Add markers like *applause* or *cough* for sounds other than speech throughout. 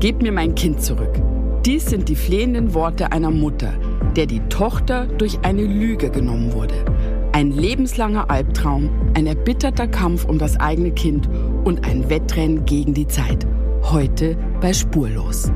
Gebt mir mein Kind zurück. Dies sind die flehenden Worte einer Mutter, der die Tochter durch eine Lüge genommen wurde. Ein lebenslanger Albtraum, ein erbitterter Kampf um das eigene Kind und ein Wettrennen gegen die Zeit. Heute bei Spurlos.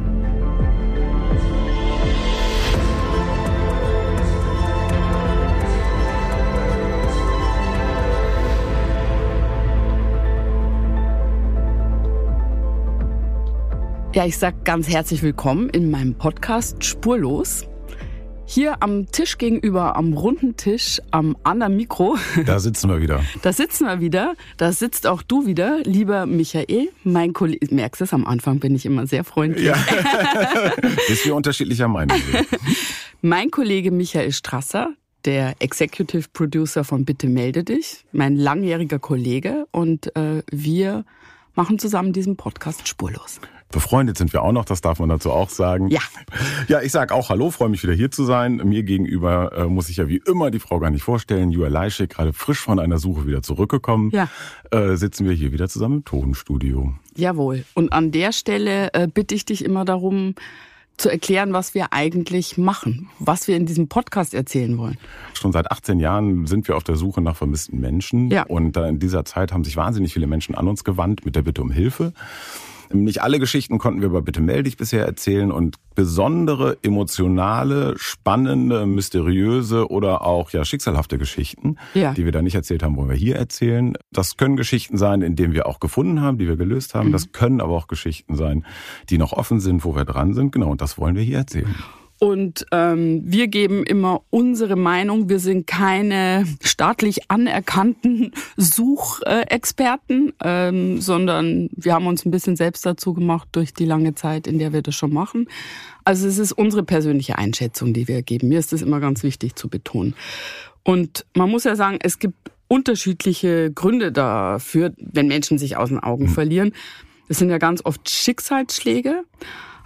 Ja, ich sag ganz herzlich willkommen in meinem Podcast Spurlos. Hier am Tisch gegenüber, am runden Tisch, am anderen Mikro. Da sitzen wir wieder. Da sitzen wir wieder. Da sitzt auch du wieder, lieber Michael, mein Kollege. Merkst du es, am Anfang bin ich immer sehr freundlich. Ja. *laughs* Bis wir unterschiedlicher Meinung sind. *laughs* Mein Kollege Michael Strasser, der Executive Producer von Bitte melde dich, mein langjähriger Kollege. Und äh, wir machen zusammen diesen Podcast spurlos. Befreundet sind wir auch noch, das darf man dazu auch sagen. Ja. Ja, ich sag auch Hallo, freue mich wieder hier zu sein. Mir gegenüber äh, muss ich ja wie immer die Frau gar nicht vorstellen. Julia Leischek, gerade frisch von einer Suche wieder zurückgekommen. Ja. Äh, sitzen wir hier wieder zusammen im Tonstudio. Jawohl. Und an der Stelle äh, bitte ich dich immer darum, zu erklären, was wir eigentlich machen, was wir in diesem Podcast erzählen wollen. Schon seit 18 Jahren sind wir auf der Suche nach vermissten Menschen. Ja. Und in dieser Zeit haben sich wahnsinnig viele Menschen an uns gewandt mit der Bitte um Hilfe. Nicht alle Geschichten konnten wir aber bitte melde dich bisher erzählen und besondere, emotionale, spannende, mysteriöse oder auch ja schicksalhafte Geschichten, Ja. die wir da nicht erzählt haben, wollen wir hier erzählen. Das können Geschichten sein, in denen wir auch gefunden haben, die wir gelöst haben. Das können aber auch Geschichten sein, die noch offen sind, wo wir dran sind. Genau, und das wollen wir hier erzählen. Und ähm, wir geben immer unsere Meinung. Wir sind keine staatlich anerkannten Suchexperten, ähm, sondern wir haben uns ein bisschen selbst dazu gemacht durch die lange Zeit, in der wir das schon machen. Also es ist unsere persönliche Einschätzung, die wir geben. Mir ist das immer ganz wichtig zu betonen. Und man muss ja sagen, es gibt unterschiedliche Gründe dafür, wenn Menschen sich aus den Augen verlieren. Das sind ja ganz oft Schicksalsschläge.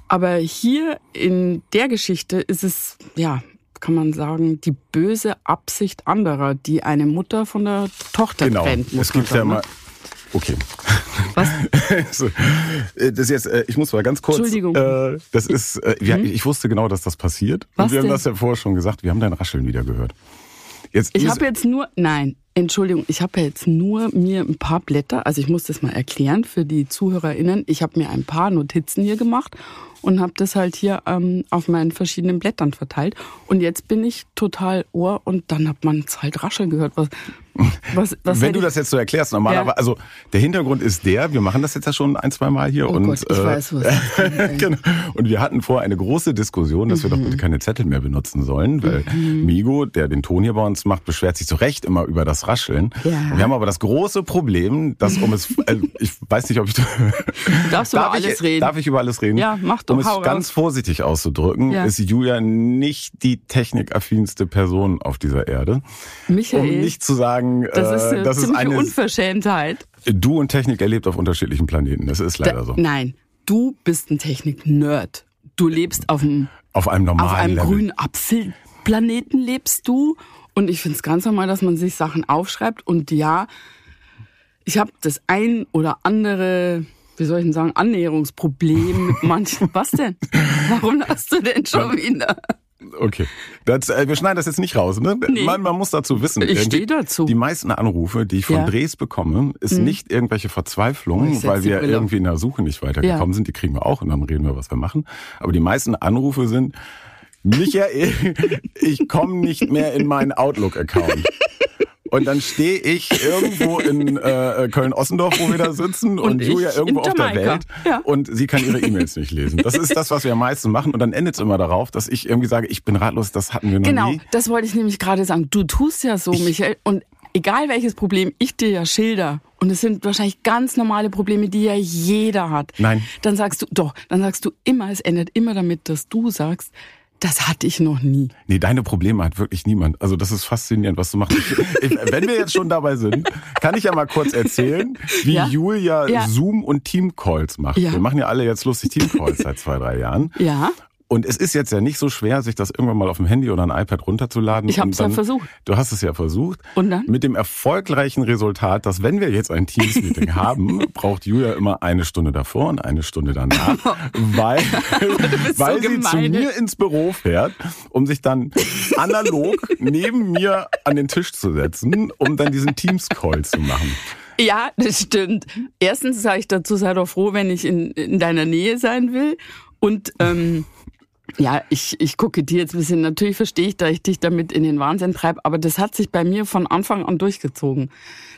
Aber hier in der Geschichte ist es, ja, kann man sagen, die böse Absicht anderer, die eine Mutter von der Tochter Genau. trennt. Muss Es gibt ja sagen, mal. ne? Okay. Was? *laughs* Äh, das jetzt, äh, ich muss mal ganz kurz. Entschuldigung. Mhm. Äh, das ist, äh, wir, ich wusste genau, dass das passiert. Was Und wir haben denn? das ja vorher schon gesagt. Wir haben dein Rascheln wieder gehört. Jetzt Ich habe jetzt nur, nein, Entschuldigung, ich habe ja jetzt nur mir ein paar Blätter, also ich muss das mal erklären für die ZuhörerInnen. Ich habe mir ein paar Notizen hier gemacht und habe das halt hier ähm, auf meinen verschiedenen Blättern verteilt. Und jetzt bin ich total ohr und dann hat man es halt rascheln gehört. Was, was, was Wenn du das jetzt so erklärst, normalerweise, Ja. also der Hintergrund ist der, wir machen das jetzt ja schon ein, zwei Mal hier Oh und Gott, ich äh, weiß, was *laughs* genau. Und wir hatten vorher eine große Diskussion, dass wir doch bitte keine Zettel mehr benutzen sollen, weil Mhm. Migo, der den Ton hier bei uns macht, beschwert sich zu Recht immer über das Rascheln. Ja. Wir haben aber das große Problem, dass um es, äh, ich weiß nicht, ob ich *laughs* Darfst du über ich, alles reden? Darf ich über alles reden? Ja, mach doch, Um es ganz vorsichtig auszudrücken, Ja. ist Julia nicht die technikaffinste Person auf dieser Erde. Michael, Um nicht zu sagen, das ist äh, eine das ist eine Unverschämtheit. Du und Technik erlebt auf unterschiedlichen Planeten. Das ist leider Da- so. Nein, du bist ein Technik-Nerd. Du lebst auf einem Auf einem normalen auf einem Level. grünen Apfelplaneten lebst du. Und ich finde es ganz normal, dass man sich Sachen aufschreibt. Und ja, ich habe das ein oder andere, wie soll ich denn sagen, Annäherungsproblem mit manchen. *laughs* Was denn? Warum hast du denn schon wieder? Okay. Das, äh, wir schneiden das jetzt nicht raus. Ne? Nee. Man, man muss dazu wissen. Ich stehe dazu. Die meisten Anrufe, die ich von Ja. Drehs bekomme, ist nicht irgendwelche Oh, Verzweiflung, setz weil wir irgendwie in der Suche nicht weitergekommen Ja. sind. Die kriegen wir auch und dann reden wir, was wir machen. Aber die meisten Anrufe sind, Michael, *laughs* ich komme nicht mehr in meinen Outlook-Account. Und dann stehe ich irgendwo in äh, Köln-Ossendorf, wo wir da sitzen, und, Und ich Julia irgendwo auf der. Welt. Ja. Und sie kann ihre E-Mails nicht lesen. Das ist das, was wir am meisten machen. Und dann endet es immer darauf, dass ich irgendwie sage, ich bin ratlos, das hatten wir noch Genau, nie. das wollte ich nämlich gerade sagen. Du tust ja so, Michael. Und egal welches Problem ich dir ja schilder, und es sind wahrscheinlich ganz normale Probleme, die ja jeder hat. Nein. Dann sagst du, doch, dann sagst du immer, es endet immer damit, dass du sagst, das hatte ich noch nie. Nee, deine Probleme hat wirklich niemand. Also das ist faszinierend, was du machst. Ich, wenn wir jetzt schon dabei sind, kann ich ja mal kurz erzählen, wie Ja? Julia Ja. Zoom und Team-Calls macht. Ja. Wir machen ja alle jetzt lustig Team-Calls seit zwei, drei Jahren. Ja, Und es ist jetzt ja nicht so schwer, sich das irgendwann mal auf dem Handy oder ein iPad runterzuladen. Ich habe es ja versucht. Du hast es ja versucht. Und dann? Mit dem erfolgreichen Resultat, dass wenn wir jetzt ein Teams-Meeting *laughs* haben, braucht Julia immer eine Stunde davor und eine Stunde danach, *laughs* weil, *laughs* weil so sie zu gemein. mir ins Büro fährt, um sich dann analog neben mir an den Tisch zu setzen, um dann diesen Teams-Call zu machen. Ja, das stimmt. Erstens sage ich dazu, sei doch froh, wenn ich in, in deiner Nähe sein will. Und ähm, ja, ich, ich gucke dir jetzt ein bisschen, natürlich verstehe ich, dass ich dich damit in den Wahnsinn treibe, aber das hat sich bei mir von Anfang an durchgezogen.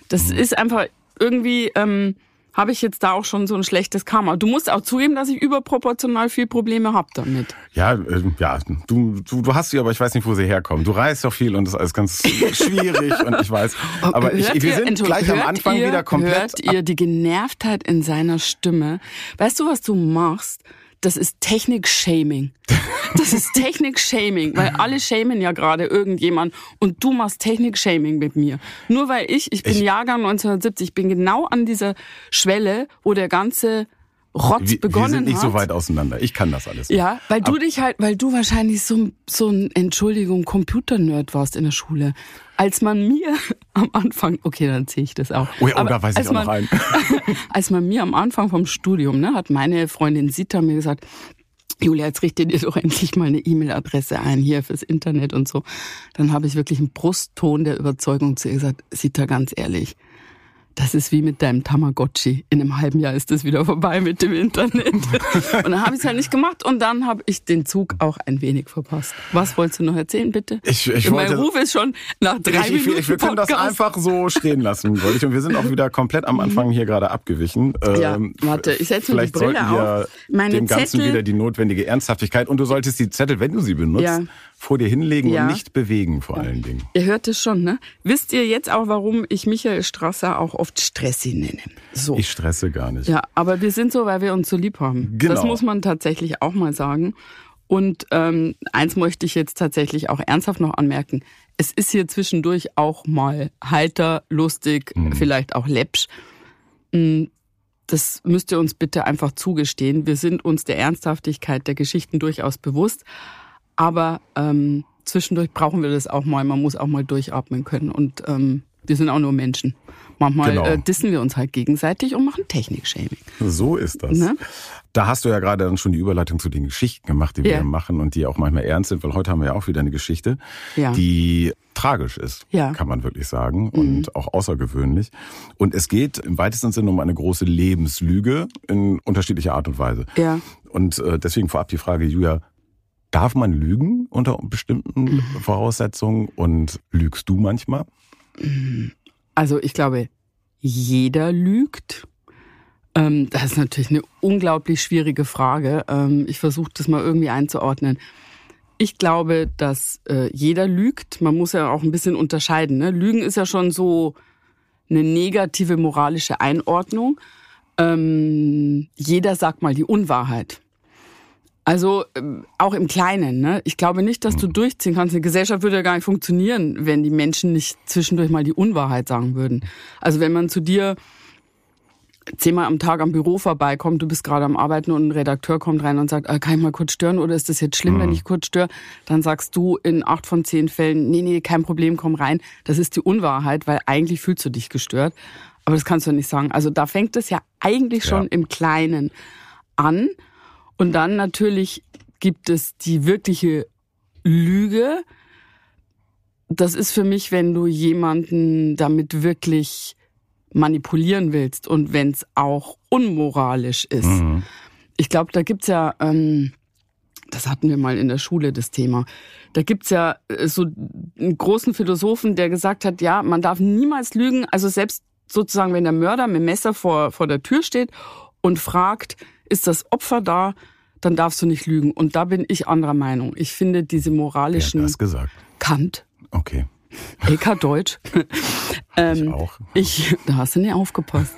Das ist einfach irgendwie, ähm, habe ich jetzt da auch schon so ein schlechtes Karma. Du musst auch zugeben, dass ich überproportional viel Probleme habe damit. Ja, äh, ja, du, du, du hast sie, aber ich weiß nicht, wo sie herkommen. Du reist doch viel und das ist alles ganz *laughs* schwierig und ich weiß. Aber ich, wir ihr- sind gleich am Anfang ihr, wieder komplett. Hört ihr die Genervtheit in seiner Stimme? Weißt du, was du machst? Das ist Technik-Shaming. Das ist Technik-Shaming, weil alle shamen ja gerade irgendjemand und du machst Technik-Shaming mit mir. Nur weil ich, ich bin Ich- Jahrgang 1970, ich bin genau an dieser Schwelle, wo der ganze Rotz wir, begonnen wir sind nicht hat. so weit auseinander. Ich kann das alles. Ja, weil du dich halt, weil du wahrscheinlich so, ein- so ein, Entschuldigung, Computer-Nerd warst in der Schule. Als man mir *laughs* am Anfang, okay, dann sehe ich das auch. Oh ja, oh, da weiß ich auch noch man, einen. *laughs* als man mir am Anfang vom Studium, ne, hat meine Freundin Sita mir gesagt, Julia, jetzt richte dir doch endlich mal eine E-Mail-Adresse ein hier fürs Internet und so. Dann habe ich wirklich einen Brustton der Überzeugung zu ihr gesagt, Sita, ganz ehrlich, das ist wie mit deinem Tamagotchi. In einem halben Jahr ist das wieder vorbei mit dem Internet. *laughs* und dann habe ich es halt nicht gemacht und dann habe ich den Zug auch ein wenig verpasst. Was wolltest du noch erzählen, bitte? Ich, ich mein wollte, Ruf ist schon nach drei ich, Minuten ich, wir können das Podcast. einfach so stehen lassen, wollte ich. Und wir sind auch wieder komplett am Anfang hier gerade abgewichen. Ja, Ähm, warte, ich setze mir die Vielleicht Brille auf. Meine dem Ganzen Zettel- wieder die notwendige Ernsthaftigkeit. Und du solltest die Zettel, wenn du sie benutzt, Ja. vor dir hinlegen Ja. und nicht bewegen vor allen Dingen. Ihr hört es schon, ne? Wisst ihr jetzt auch, warum ich Michael Strasser auch oft Stressi nenne? So. Ich stresse gar nicht. Ja, aber wir sind so, weil wir uns so lieb haben. Genau. Das muss man tatsächlich auch mal sagen. Und ähm, eins möchte ich jetzt tatsächlich auch ernsthaft noch anmerken. Es ist hier zwischendurch auch mal heiter, lustig, vielleicht auch läppsch. Mm, Das müsst ihr uns bitte einfach zugestehen. Wir sind uns der Ernsthaftigkeit der Geschichten durchaus bewusst. Aber ähm, zwischendurch brauchen wir das auch mal. Man muss auch mal durchatmen können. Und ähm, wir sind auch nur Menschen. Manchmal Genau. äh, dissen wir uns halt gegenseitig und machen Technik-Shaming. So ist das. Ne? Da hast du ja gerade dann schon die Überleitung zu den Geschichten gemacht, die wir Ja. hier machen und die auch manchmal ernst sind, weil heute haben wir ja auch wieder eine Geschichte, Ja. die tragisch ist, Ja. Mhm. kann man wirklich sagen, und auch außergewöhnlich. Und es geht im weitesten Sinne um eine große Lebenslüge in unterschiedlicher Art und Weise. Ja. Und äh, deswegen vorab die Frage, Julia, darf man lügen unter bestimmten Mhm. Voraussetzungen und lügst du manchmal? Also ich glaube, jeder lügt. Ähm, das ist natürlich eine unglaublich schwierige Frage. Ähm, ich versuche das mal irgendwie einzuordnen. Ich glaube, dass äh, jeder lügt. Man muss ja auch ein bisschen unterscheiden. Ne? Lügen ist ja schon so eine negative moralische Einordnung. Ähm, jeder sagt mal die Unwahrheit. Also ähm, auch im Kleinen. Ne? Ich glaube nicht, dass du durchziehen kannst. Eine Gesellschaft würde ja gar nicht funktionieren, wenn die Menschen nicht zwischendurch mal die Unwahrheit sagen würden. Also wenn man zu dir zehnmal am Tag am Büro vorbeikommt, du bist gerade am Arbeiten und ein Redakteur kommt rein und sagt, ah, kann ich mal kurz stören oder ist das jetzt schlimm, wenn ich kurz störe? Dann sagst du in acht von zehn Fällen, nee, nee, kein Problem, komm rein. Das ist die Unwahrheit, weil eigentlich fühlst du dich gestört. Aber das kannst du nicht sagen. Also da fängt es ja eigentlich schon Ja. im Kleinen an. Und dann natürlich gibt es die wirkliche Lüge. Das ist für mich, wenn du jemanden damit wirklich manipulieren willst und wenn es auch unmoralisch ist. Mhm. Ich glaube, da gibt's ja, ähm, das hatten wir mal in der Schule, das Thema. Da gibt's ja äh, so einen großen Philosophen, der gesagt hat, ja, man darf niemals lügen. Also selbst sozusagen, wenn der Mörder mit dem Messer vor, vor der Tür steht und fragt, ist das Opfer da, dann darfst du nicht lügen. Und da bin ich anderer Meinung. Ich finde diese Wer hat moralischen das gesagt? Kant, Okay. LK Deutsch. *laughs* Ich auch. Ich, da hast du nicht aufgepasst.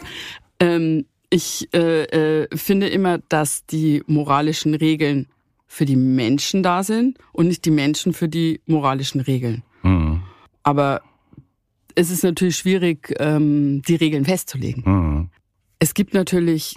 Ähm, ich äh, äh, finde immer, dass die moralischen Regeln für die Menschen da sind und nicht die Menschen für die moralischen Regeln. Mhm. Aber es ist natürlich schwierig, ähm, die Regeln festzulegen. Mhm. Es gibt natürlich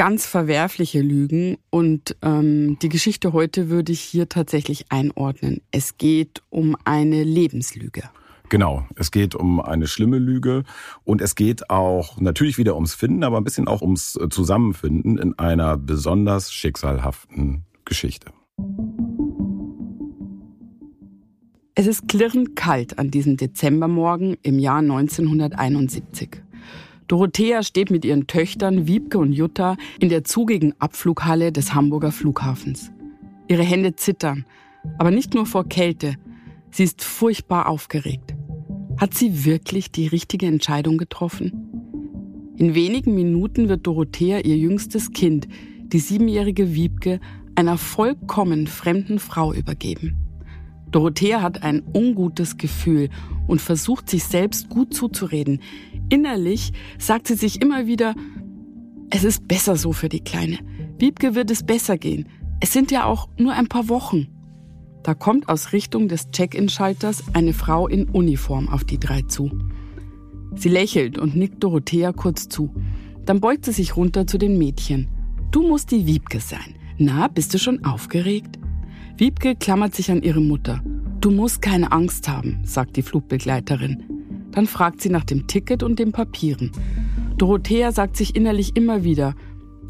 ganz verwerfliche Lügen und ähm, die Geschichte heute würde ich hier tatsächlich einordnen. Es geht um eine Lebenslüge. Genau, es geht um eine schlimme Lüge und es geht auch natürlich wieder ums Finden, aber ein bisschen auch ums Zusammenfinden in einer besonders schicksalhaften Geschichte. Es ist klirrend kalt an diesem Dezembermorgen im Jahr 1971. Dorothea steht mit ihren Töchtern Wiebke und Jutta in der zugigen Abflughalle des Hamburger Flughafens. Ihre Hände zittern, aber nicht nur vor Kälte. Sie ist furchtbar aufgeregt. Hat sie wirklich die richtige Entscheidung getroffen? In wenigen Minuten wird Dorothea ihr jüngstes Kind, die siebenjährige Wiebke, einer vollkommen fremden Frau übergeben. Dorothea hat ein ungutes Gefühl und versucht sich selbst gut zuzureden. Innerlich sagt sie sich immer wieder, es ist besser so für die Kleine. Wiebke wird es besser gehen. Es sind ja auch nur ein paar Wochen. Da kommt aus Richtung des Check-in-Schalters eine Frau in Uniform auf die drei zu. Sie lächelt und nickt Dorothea kurz zu. Dann beugt sie sich runter zu den Mädchen. Du musst die Wiebke sein. Na, bist du schon aufgeregt? Wiebke klammert sich an ihre Mutter. Du musst keine Angst haben, sagt die Flugbegleiterin. Dann fragt sie nach dem Ticket und den Papieren. Dorothea sagt sich innerlich immer wieder,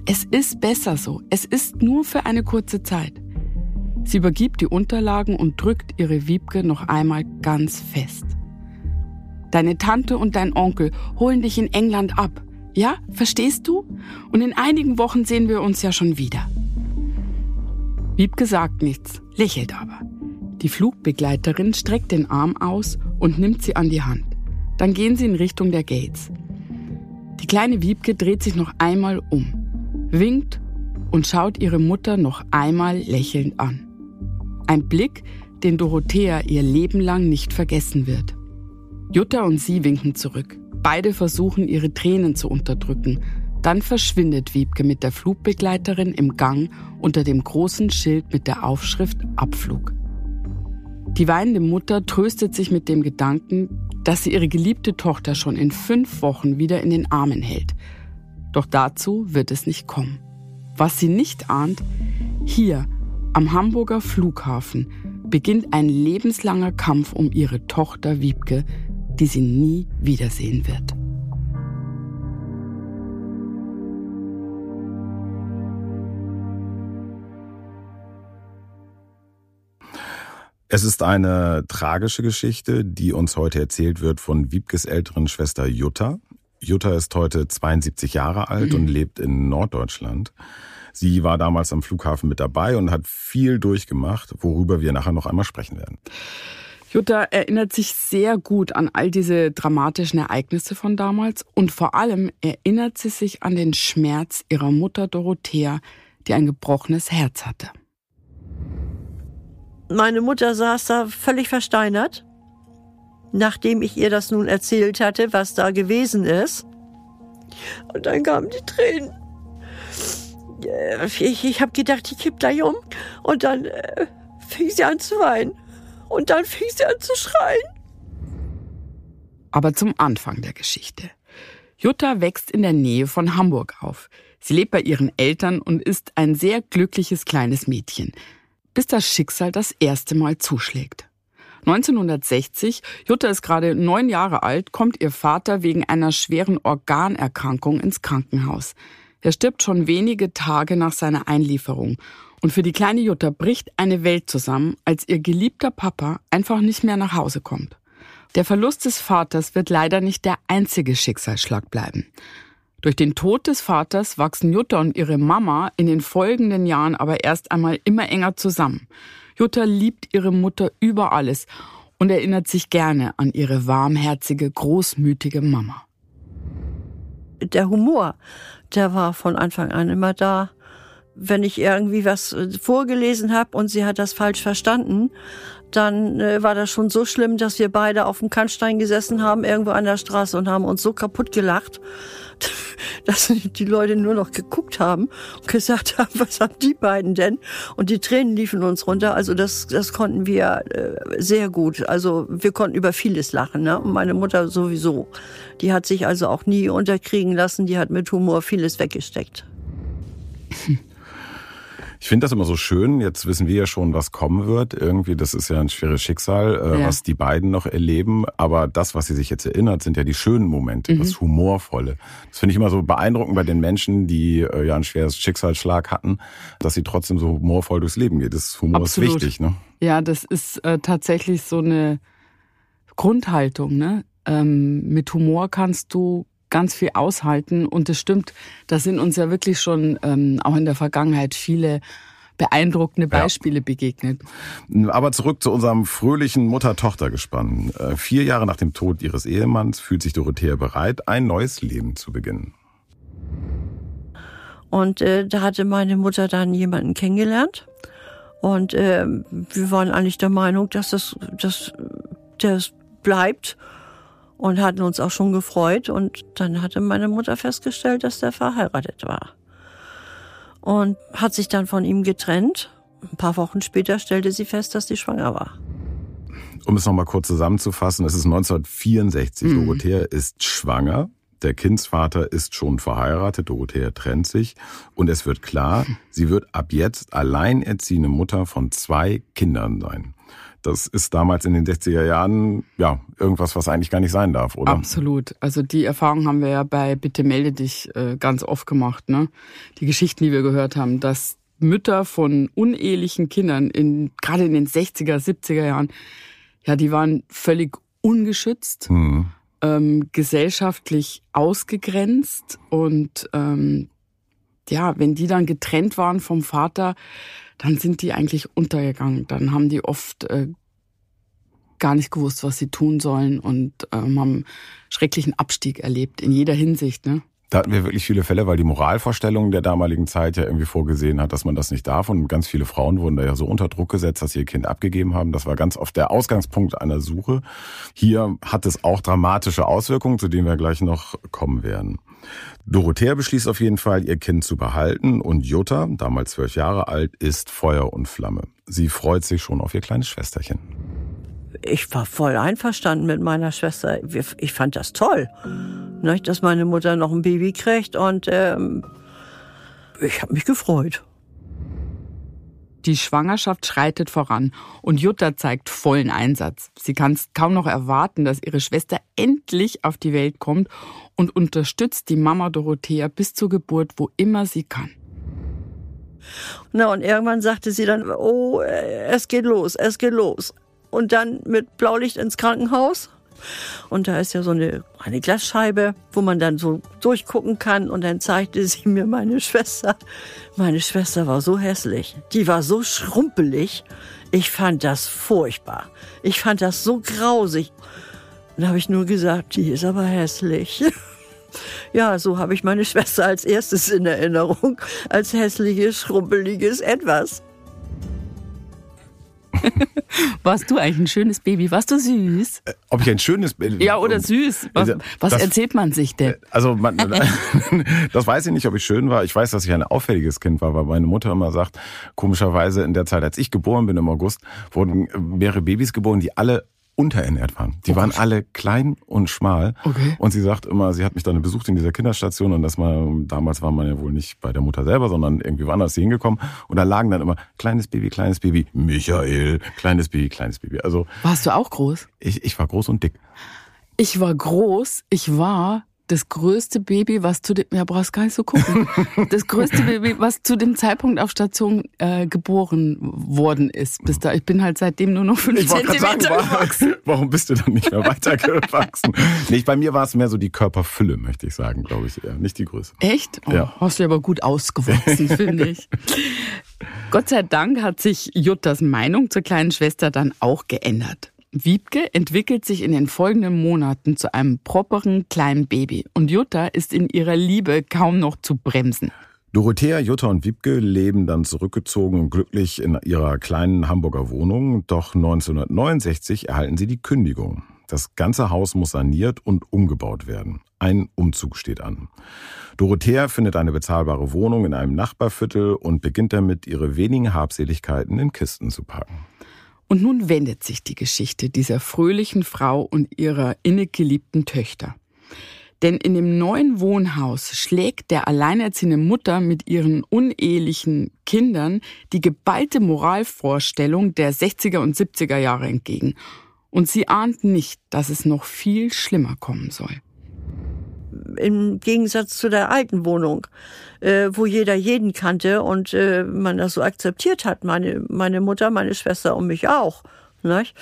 es ist besser so, es ist nur für eine kurze Zeit. Sie übergibt die Unterlagen und drückt ihre Wiebke noch einmal ganz fest. Deine Tante und dein Onkel holen dich in England ab. Ja, verstehst du? Und in einigen Wochen sehen wir uns ja schon wieder. Wiebke sagt nichts, lächelt aber. Die Flugbegleiterin streckt den Arm aus und nimmt sie an die Hand. Dann gehen sie in Richtung der Gates. Die kleine Wiebke dreht sich noch einmal um, winkt und schaut ihre Mutter noch einmal lächelnd an. Ein Blick, den Dorothea ihr Leben lang nicht vergessen wird. Jutta und sie winken zurück. Beide versuchen, ihre Tränen zu unterdrücken. Dann verschwindet Wiebke mit der Flugbegleiterin im Gang unter dem großen Schild mit der Aufschrift Abflug. Die weinende Mutter tröstet sich mit dem Gedanken, dass sie ihre geliebte Tochter schon in fünf Wochen wieder in den Armen hält. Doch dazu wird es nicht kommen. Was sie nicht ahnt, hier am Hamburger Flughafen beginnt ein lebenslanger Kampf um ihre Tochter Wiebke, die sie nie wiedersehen wird. Es ist eine tragische Geschichte, die uns heute erzählt wird von Wiebkes älteren Schwester Jutta. Jutta ist heute 72 Jahre alt und lebt in Norddeutschland. Sie war damals am Flughafen mit dabei und hat viel durchgemacht, worüber wir nachher noch einmal sprechen werden. Jutta erinnert sich sehr gut an all diese dramatischen Ereignisse von damals und vor allem erinnert sie sich an den Schmerz ihrer Mutter Dorothea, die ein gebrochenes Herz hatte. Meine Mutter saß da völlig versteinert, nachdem ich ihr das nun erzählt hatte, was da gewesen ist. Und dann kamen die Tränen. Ich, ich habe gedacht, ich kipp gleich um. Und dann äh, fing sie an zu weinen. Und dann fing sie an zu schreien. Aber zum Anfang der Geschichte. Jutta wächst in der Nähe von Hamburg auf. Sie lebt bei ihren Eltern und ist ein sehr glückliches kleines Mädchen bis das Schicksal das erste Mal zuschlägt. 1960, Jutta ist gerade neun Jahre alt, kommt ihr Vater wegen einer schweren Organerkrankung ins Krankenhaus. Er stirbt schon wenige Tage nach seiner Einlieferung. Und für die kleine Jutta bricht eine Welt zusammen, als ihr geliebter Papa einfach nicht mehr nach Hause kommt. Der Verlust des Vaters wird leider nicht der einzige Schicksalsschlag bleiben. Durch den Tod des Vaters wachsen Jutta und ihre Mama in den folgenden Jahren aber erst einmal immer enger zusammen. Jutta liebt ihre Mutter über alles und erinnert sich gerne an ihre warmherzige, großmütige Mama. Der Humor, der war von Anfang an immer da. Wenn ich irgendwie was äh, vorgelesen habe und sie hat das falsch verstanden, dann äh, war das schon so schlimm, dass wir beide auf dem Kannstein gesessen haben, irgendwo an der Straße und haben uns so kaputt gelacht, *laughs* dass die Leute nur noch geguckt haben und gesagt *laughs* haben, was haben die beiden denn? Und die Tränen liefen uns runter. Also das, das konnten wir äh, sehr gut. Also wir konnten über vieles lachen. Ne? Und meine Mutter sowieso. Die hat sich also auch nie unterkriegen lassen. Die hat mit Humor vieles weggesteckt. *laughs* Ich finde das immer so schön. Jetzt wissen wir ja schon, was kommen wird. Irgendwie, das ist ja ein schweres Schicksal, äh, ja. was die beiden noch erleben. Aber das, was sie sich jetzt erinnert, sind ja die schönen Momente, mhm. das Humorvolle. Das finde ich immer so beeindruckend bei den Menschen, die äh, ja ein schweres Schicksalsschlag hatten, dass sie trotzdem so humorvoll durchs Leben geht. Das Humor Absolut. ist wichtig, ne? Ja, das ist äh, tatsächlich so eine Grundhaltung, ne? Ähm, mit Humor kannst du ganz viel aushalten. Und es stimmt, da sind uns ja wirklich schon ähm, auch in der Vergangenheit viele beeindruckende Beispiele ja. begegnet. Aber zurück zu unserem fröhlichen Mutter-Tochter-Gespann. Äh, vier Jahre nach dem Tod ihres Ehemanns fühlt sich Dorothea bereit, ein neues Leben zu beginnen. Und äh, da hatte meine Mutter dann jemanden kennengelernt. Und äh, wir waren eigentlich der Meinung, dass das, dass das bleibt und hatten uns auch schon gefreut. Und dann hatte meine Mutter festgestellt, dass der verheiratet war. Und hat sich dann von ihm getrennt. Ein paar Wochen später stellte sie fest, dass sie schwanger war. Um es nochmal kurz zusammenzufassen, es ist 1964. Mhm. Dorothea ist schwanger. Der Kindsvater ist schon verheiratet, Dorothea trennt sich und es wird klar, sie wird ab jetzt alleinerziehende Mutter von zwei Kindern sein. Das ist damals in den 60er Jahren ja irgendwas, was eigentlich gar nicht sein darf, oder? Absolut. Also die Erfahrung haben wir ja bei Bitte melde dich äh, ganz oft gemacht. Ne? Die Geschichten, die wir gehört haben, dass Mütter von unehelichen Kindern in gerade in den 60er, 70er Jahren, ja, die waren völlig ungeschützt, mhm. ähm, gesellschaftlich ausgegrenzt und ähm, ja, wenn die dann getrennt waren vom Vater, dann sind die eigentlich untergegangen. Dann haben die oft äh, gar nicht gewusst, was sie tun sollen und ähm, haben schrecklichen Abstieg erlebt in jeder Hinsicht. Ne? Da hatten wir wirklich viele Fälle, weil die Moralvorstellung der damaligen Zeit ja irgendwie vorgesehen hat, dass man das nicht darf. Und ganz viele Frauen wurden da ja so unter Druck gesetzt, dass sie ihr Kind abgegeben haben. Das war ganz oft der Ausgangspunkt einer Suche. Hier hat es auch dramatische Auswirkungen, zu denen wir gleich noch kommen werden. Dorothea beschließt auf jeden Fall, ihr Kind zu behalten und Jutta, damals zwölf Jahre alt, ist Feuer und Flamme. Sie freut sich schon auf ihr kleines Schwesterchen. Ich war voll einverstanden mit meiner Schwester. Ich fand das toll, dass meine Mutter noch ein Baby kriegt und ähm, ich habe mich gefreut. Die Schwangerschaft schreitet voran und Jutta zeigt vollen Einsatz. Sie kann es kaum noch erwarten, dass ihre Schwester endlich auf die Welt kommt und unterstützt die Mama Dorothea bis zur Geburt, wo immer sie kann. Na, und irgendwann sagte sie dann, oh, es geht los, es geht los. Und dann mit Blaulicht ins Krankenhaus. Und da ist ja so eine, eine Glasscheibe, wo man dann so durchgucken kann. Und dann zeigte sie mir meine Schwester. Meine Schwester war so hässlich. Die war so schrumpelig. Ich fand das furchtbar. Ich fand das so grausig. Dann habe ich nur gesagt, die ist aber hässlich. *laughs* Ja, so habe ich meine Schwester als erstes in Erinnerung, als hässliches, schrumpeliges Etwas. *laughs* Warst du eigentlich ein schönes Baby? Warst du süß? Äh, ob ich ein schönes Baby? Ja, oder süß. Was, was das, erzählt man sich denn? Äh, also, man, *laughs* das weiß ich nicht, ob ich schön war. Ich weiß, dass ich ein auffälliges Kind war, weil meine Mutter immer sagt, komischerweise in der Zeit, als ich geboren bin im August, wurden mehrere Babys geboren, die alle unterernährt waren. Die oh, waren alle klein und schmal. Okay. Und sie sagt immer, sie hat mich dann besucht in dieser Kinderstation und das mal, damals war man ja wohl nicht bei der Mutter selber, sondern irgendwie woanders hingekommen. Und da lagen dann immer kleines Baby, kleines Baby, Michael, kleines Baby, kleines Baby. Also. Warst du auch groß? Ich, ich war groß und dick. Ich war groß, ich war das größte Baby, was zu dem, ja, brauchst gar nicht so gucken, *laughs* das größte Baby, was zu dem Zeitpunkt auf Station äh, geboren worden ist. Bis da, ich bin halt seitdem nur noch fünf ich Zentimeter sagen, gewachsen. *laughs* Warum bist du dann nicht mehr weitergewachsen? *laughs* nicht, bei mir war es mehr so die Körperfülle, möchte ich sagen, glaube ich eher, nicht die Größe. Echt? Oh, ja. Hast du aber gut ausgewachsen, finde ich. Gott sei Dank hat sich Juttas Meinung zur kleinen Schwester dann auch geändert. Wiebke entwickelt sich in den folgenden Monaten zu einem properen kleinen Baby und Jutta ist in ihrer Liebe kaum noch zu bremsen. Dorothea, Jutta und Wiebke leben dann zurückgezogen und glücklich in ihrer kleinen Hamburger Wohnung, doch 1969 erhalten sie die Kündigung. Das ganze Haus muss saniert und umgebaut werden. Ein Umzug steht an. Dorothea findet eine bezahlbare Wohnung in einem Nachbarviertel und beginnt damit, ihre wenigen Habseligkeiten in Kisten zu packen. Und nun wendet sich die Geschichte dieser fröhlichen Frau und ihrer innig geliebten Töchter. Denn in dem neuen Wohnhaus schlägt der alleinerziehende Mutter mit ihren unehelichen Kindern die geballte Moralvorstellung der 60er und 70er Jahre entgegen. Und sie ahnt nicht, dass es noch viel schlimmer kommen soll. Im Gegensatz zu der alten Wohnung, äh, wo jeder jeden kannte und äh, man das so akzeptiert hat, meine, meine Mutter, meine Schwester und mich auch. Nicht?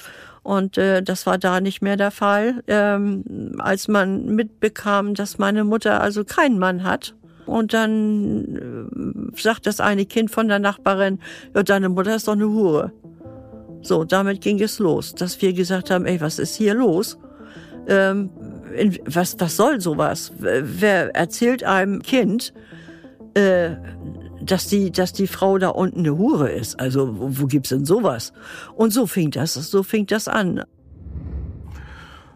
Und äh, das war da nicht mehr der Fall, ähm, als man mitbekam, dass meine Mutter also keinen Mann hat. Und dann äh, sagt das eine Kind von der Nachbarin, ja, deine Mutter ist doch eine Hure. So, damit ging es los, dass wir gesagt haben, ey, was ist hier los? Ähm, was, was soll sowas? Wer erzählt einem Kind, äh, dass die, dass die Frau da unten eine Hure ist. Also wo, wo gibt's denn sowas? Und so fing das, so fing das an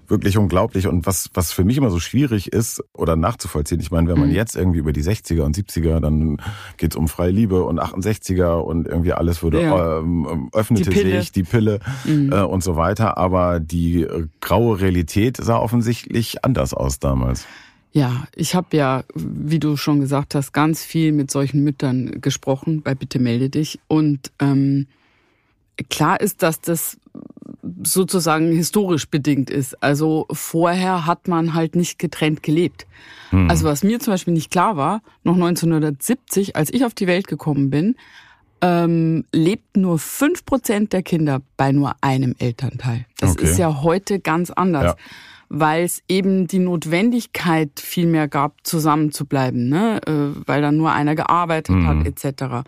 wirklich unglaublich. Und was, was für mich immer so schwierig ist oder nachzuvollziehen, ich meine, wenn man mhm. jetzt irgendwie über die 60er und 70er, dann geht's um freie Liebe und 68er und irgendwie alles würde ja. ähm, öffnete die sich, die Pille mhm. äh, und so weiter. Aber die äh, graue Realität sah offensichtlich anders aus damals. Ja, ich habe ja, wie du schon gesagt hast, ganz viel mit solchen Müttern gesprochen bei Bitte melde dich. Und ähm, klar ist, dass das sozusagen historisch bedingt ist. Also vorher hat man halt nicht getrennt gelebt. Hm. Also was mir zum Beispiel nicht klar war, noch 1970, als ich auf die Welt gekommen bin, ähm, lebt nur fünf Prozent der Kinder bei nur einem Elternteil. Das okay. ist ja heute ganz anders. Ja weil es eben die Notwendigkeit viel mehr gab, zusammenzubleiben, ne? Äh, weil dann nur einer gearbeitet mhm. hat, etc.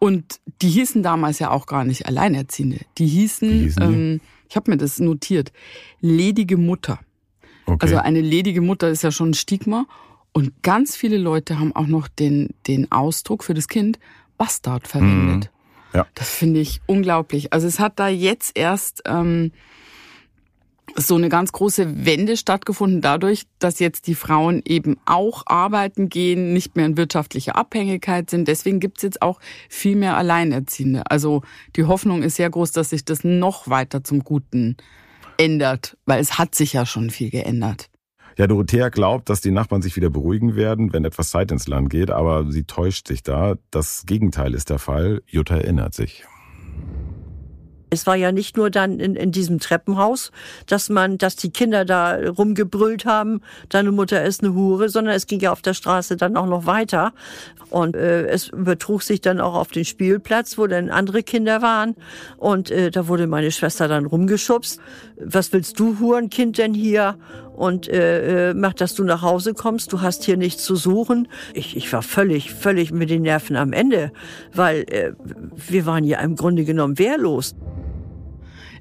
Und die hießen damals ja auch gar nicht Alleinerziehende. Die hießen, die hießen ähm, ich habe mir das notiert, ledige Mutter. Okay. Also eine ledige Mutter ist ja schon ein Stigma. Und ganz viele Leute haben auch noch den, den Ausdruck für das Kind Bastard verwendet. Mhm. Ja. Das finde ich unglaublich. Also es hat da jetzt erst ähm, so eine ganz große Wende stattgefunden dadurch, dass jetzt die Frauen eben auch arbeiten gehen, nicht mehr in wirtschaftlicher Abhängigkeit sind. Deswegen gibt's jetzt auch viel mehr Alleinerziehende. Also die Hoffnung ist sehr groß, dass sich das noch weiter zum Guten ändert, weil es hat sich ja schon viel geändert. Ja, Dorothea glaubt, dass die Nachbarn sich wieder beruhigen werden, wenn etwas Zeit ins Land geht, aber sie täuscht sich da. Das Gegenteil ist der Fall. Jutta erinnert sich. Es war ja nicht nur dann in, in diesem Treppenhaus, dass man, dass die Kinder da rumgebrüllt haben, deine Mutter ist eine Hure, sondern es ging ja auf der Straße dann auch noch weiter. Und äh, es übertrug sich dann auch auf den Spielplatz, wo dann andere Kinder waren. Und äh, da wurde meine Schwester dann rumgeschubst. Was willst du, Hurenkind, denn hier? Und äh, äh, mach, dass du nach Hause kommst, du hast hier nichts zu suchen. Ich, ich war völlig, völlig mit den Nerven am Ende, weil äh, wir waren ja im Grunde genommen wehrlos.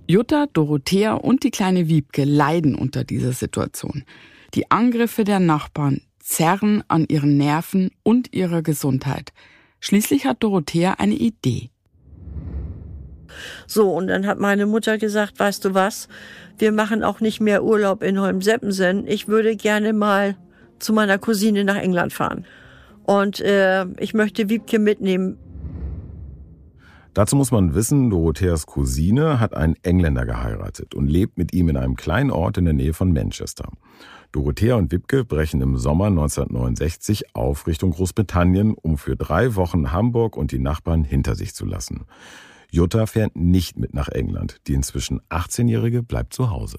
Jutta, Dorothea und die kleine Wiebke leiden unter dieser Situation. Die Angriffe der Nachbarn zerren an ihren Nerven und ihrer Gesundheit. Schließlich hat Dorothea eine Idee. So, und dann hat meine Mutter gesagt, weißt du was, wir machen auch nicht mehr Urlaub in Holmseppensen. Ich würde gerne mal zu meiner Cousine nach England fahren. Und äh, ich möchte Wiebke mitnehmen. Dazu muss man wissen, Dorotheas Cousine hat einen Engländer geheiratet und lebt mit ihm in einem kleinen Ort in der Nähe von Manchester. Dorothea und Wipke brechen im Sommer 1969 auf Richtung Großbritannien, um für drei Wochen Hamburg und die Nachbarn hinter sich zu lassen. Jutta fährt nicht mit nach England. Die inzwischen 18-Jährige bleibt zu Hause.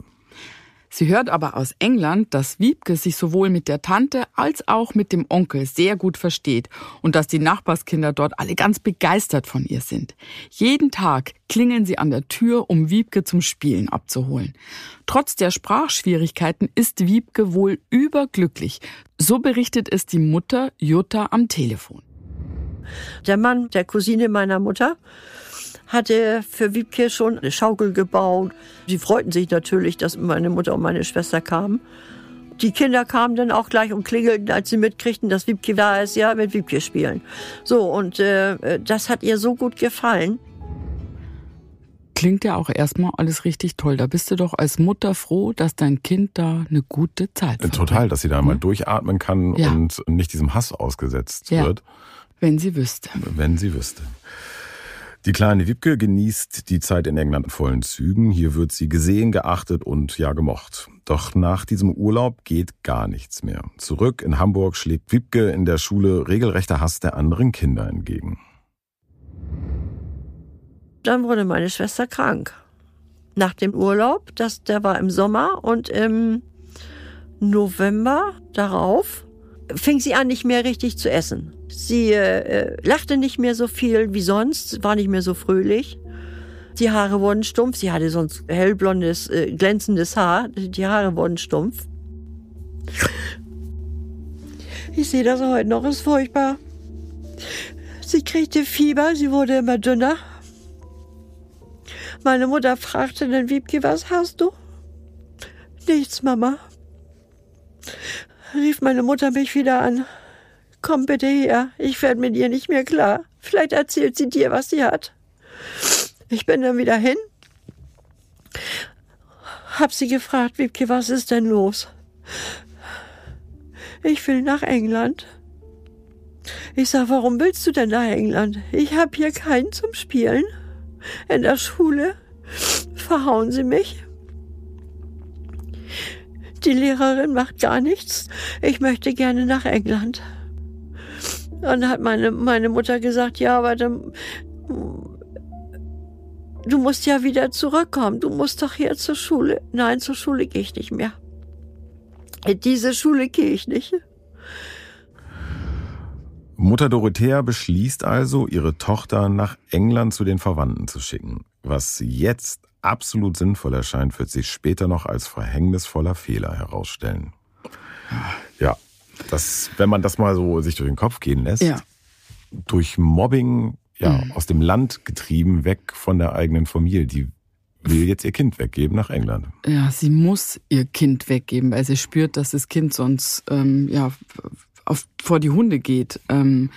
Sie hört aber aus England, dass Wiebke sich sowohl mit der Tante als auch mit dem Onkel sehr gut versteht und dass die Nachbarskinder dort alle ganz begeistert von ihr sind. Jeden Tag klingeln sie an der Tür, um Wiebke zum Spielen abzuholen. Trotz der Sprachschwierigkeiten ist Wiebke wohl überglücklich. So berichtet es die Mutter Jutta am Telefon. Der Mann der Cousine meiner Mutter hatte für Wiebke schon eine Schaukel gebaut. Sie freuten sich natürlich, dass meine Mutter und meine Schwester kamen. Die Kinder kamen dann auch gleich und klingelten, als sie mitkriegten, dass Wiebke da ist, ja, mit Wiebke spielen. So, und äh, das hat ihr so gut gefallen. Klingt ja auch erstmal alles richtig toll. Da bist du doch als Mutter froh, dass dein Kind da eine gute Zeit hat. Total, dass sie da mal hm? durchatmen kann ja. und nicht diesem Hass ausgesetzt ja. wird. Wenn sie wüsste. Wenn sie wüsste. Die kleine Wiebke genießt die Zeit in England in vollen Zügen. Hier wird sie gesehen, geachtet und ja gemocht. Doch nach diesem Urlaub geht gar nichts mehr. Zurück in Hamburg schlägt Wiebke in der Schule regelrechter Hass der anderen Kinder entgegen. Dann wurde meine Schwester krank. Nach dem Urlaub, das, der war im Sommer und im November darauf fing sie an, nicht mehr richtig zu essen. Sie äh, lachte nicht mehr so viel wie sonst, war nicht mehr so fröhlich. Die Haare wurden stumpf. Sie hatte sonst hellblondes, äh, glänzendes Haar. Die Haare wurden stumpf. Ich sehe das heute noch, ist furchtbar. Sie kriegte Fieber, sie wurde immer dünner. Meine Mutter fragte dann, Wiebke, was hast du? Nichts, Mama. Rief meine Mutter mich wieder an. Komm bitte her, ich werde mit ihr nicht mehr klar. Vielleicht erzählt sie dir, was sie hat. Ich bin dann wieder hin, hab sie gefragt, Wiebke, was ist denn los? Ich will nach England. Ich sag, warum willst du denn nach England? Ich hab hier keinen zum Spielen. In der Schule verhauen sie mich. Die Lehrerin macht gar nichts. Ich möchte gerne nach England. Dann hat meine, meine Mutter gesagt, ja, aber dann, du musst ja wieder zurückkommen. Du musst doch hier zur Schule. Nein, zur Schule gehe ich nicht mehr. In diese Schule gehe ich nicht. Mutter Dorothea beschließt also, ihre Tochter nach England zu den Verwandten zu schicken. Was jetzt absolut sinnvoll erscheint, wird sich später noch als verhängnisvoller Fehler herausstellen. Ja, das, wenn man das mal so sich durch den Kopf gehen lässt, ja. durch Mobbing ja, mhm. aus dem Land getrieben, weg von der eigenen Familie. Die will jetzt ihr Kind weggeben nach England. Ja, sie muss ihr Kind weggeben, weil sie spürt, dass das Kind sonst ähm, ja auf, vor die Hunde geht. Ähm,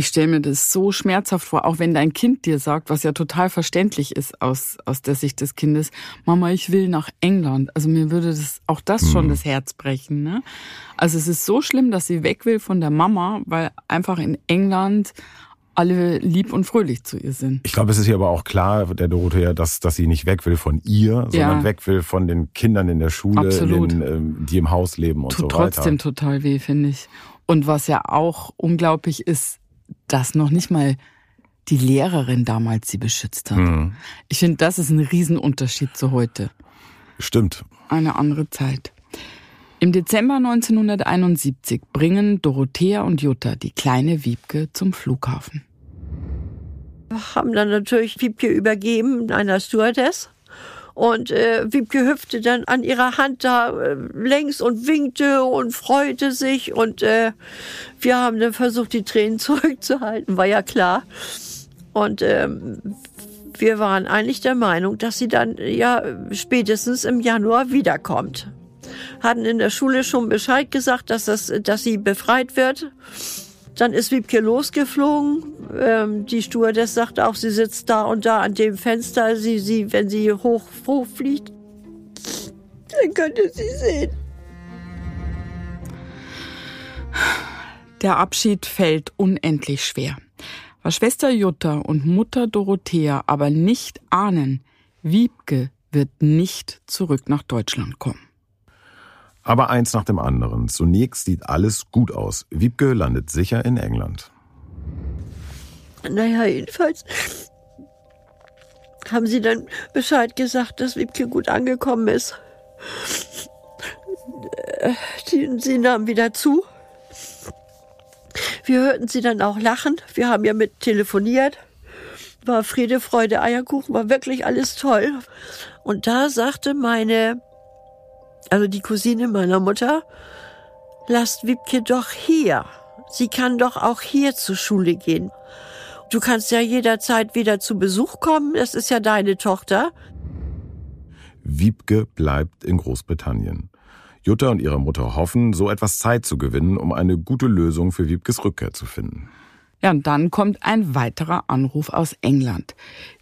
ich stelle mir das so schmerzhaft vor, auch wenn dein Kind dir sagt, was ja total verständlich ist aus, aus der Sicht des Kindes, Mama, ich will nach England. Also mir würde das auch das schon mhm. das Herz brechen. Ne? Also es ist so schlimm, dass sie weg will von der Mama, weil einfach in England alle lieb und fröhlich zu ihr sind. Ich glaube, es ist ihr aber auch klar, der Dorothea, dass, dass sie nicht weg will von ihr, sondern ja. weg will von den Kindern in der Schule, den, ähm, die im Haus leben und Tut so weiter. trotzdem total weh, finde ich. Und was ja auch unglaublich ist, dass noch nicht mal die Lehrerin damals sie beschützt hat. Mhm. Ich finde, das ist ein Riesenunterschied zu heute. Stimmt. Eine andere Zeit. Im Dezember 1971 bringen Dorothea und Jutta die kleine Wiebke zum Flughafen. Wir haben dann natürlich Wiebke übergeben einer Stewardess. Und äh, Wiebke hüpfte dann an ihrer Hand da äh, längs und winkte und freute sich. Und äh, wir haben dann versucht, die Tränen *laughs* zurückzuhalten, war ja klar. Und ähm, wir waren eigentlich der Meinung, dass sie dann ja spätestens im Januar wiederkommt. Hatten in der Schule schon Bescheid gesagt, dass, das, dass sie befreit wird. Dann ist Wiebke losgeflogen. Ähm, die Stewardess sagte auch, sie sitzt da und da an dem Fenster. Sie, sie, wenn sie hoch, hochfliegt, dann könnte sie sehen. Der Abschied fällt unendlich schwer. Was Schwester Jutta und Mutter Dorothea aber nicht ahnen, Wiebke wird nicht zurück nach Deutschland kommen. Aber eins nach dem anderen. Zunächst sieht alles gut aus. Wiebke landet sicher in England. Naja, jedenfalls haben sie dann Bescheid gesagt, dass Wiebke gut angekommen ist. Sie, sie nahm wieder zu. Wir hörten sie dann auch lachen. Wir haben ja mit telefoniert. War Friede, Freude, Eierkuchen, war wirklich alles toll. Und da sagte meine also die Cousine meiner Mutter, lasst Wiebke doch hier. Sie kann doch auch hier zur Schule gehen. Du kannst ja jederzeit wieder zu Besuch kommen, das ist ja deine Tochter. Wiebke bleibt in Großbritannien. Jutta und ihre Mutter hoffen, so etwas Zeit zu gewinnen, um eine gute Lösung für Wiebkes Rückkehr zu finden. Ja, und dann kommt ein weiterer Anruf aus England.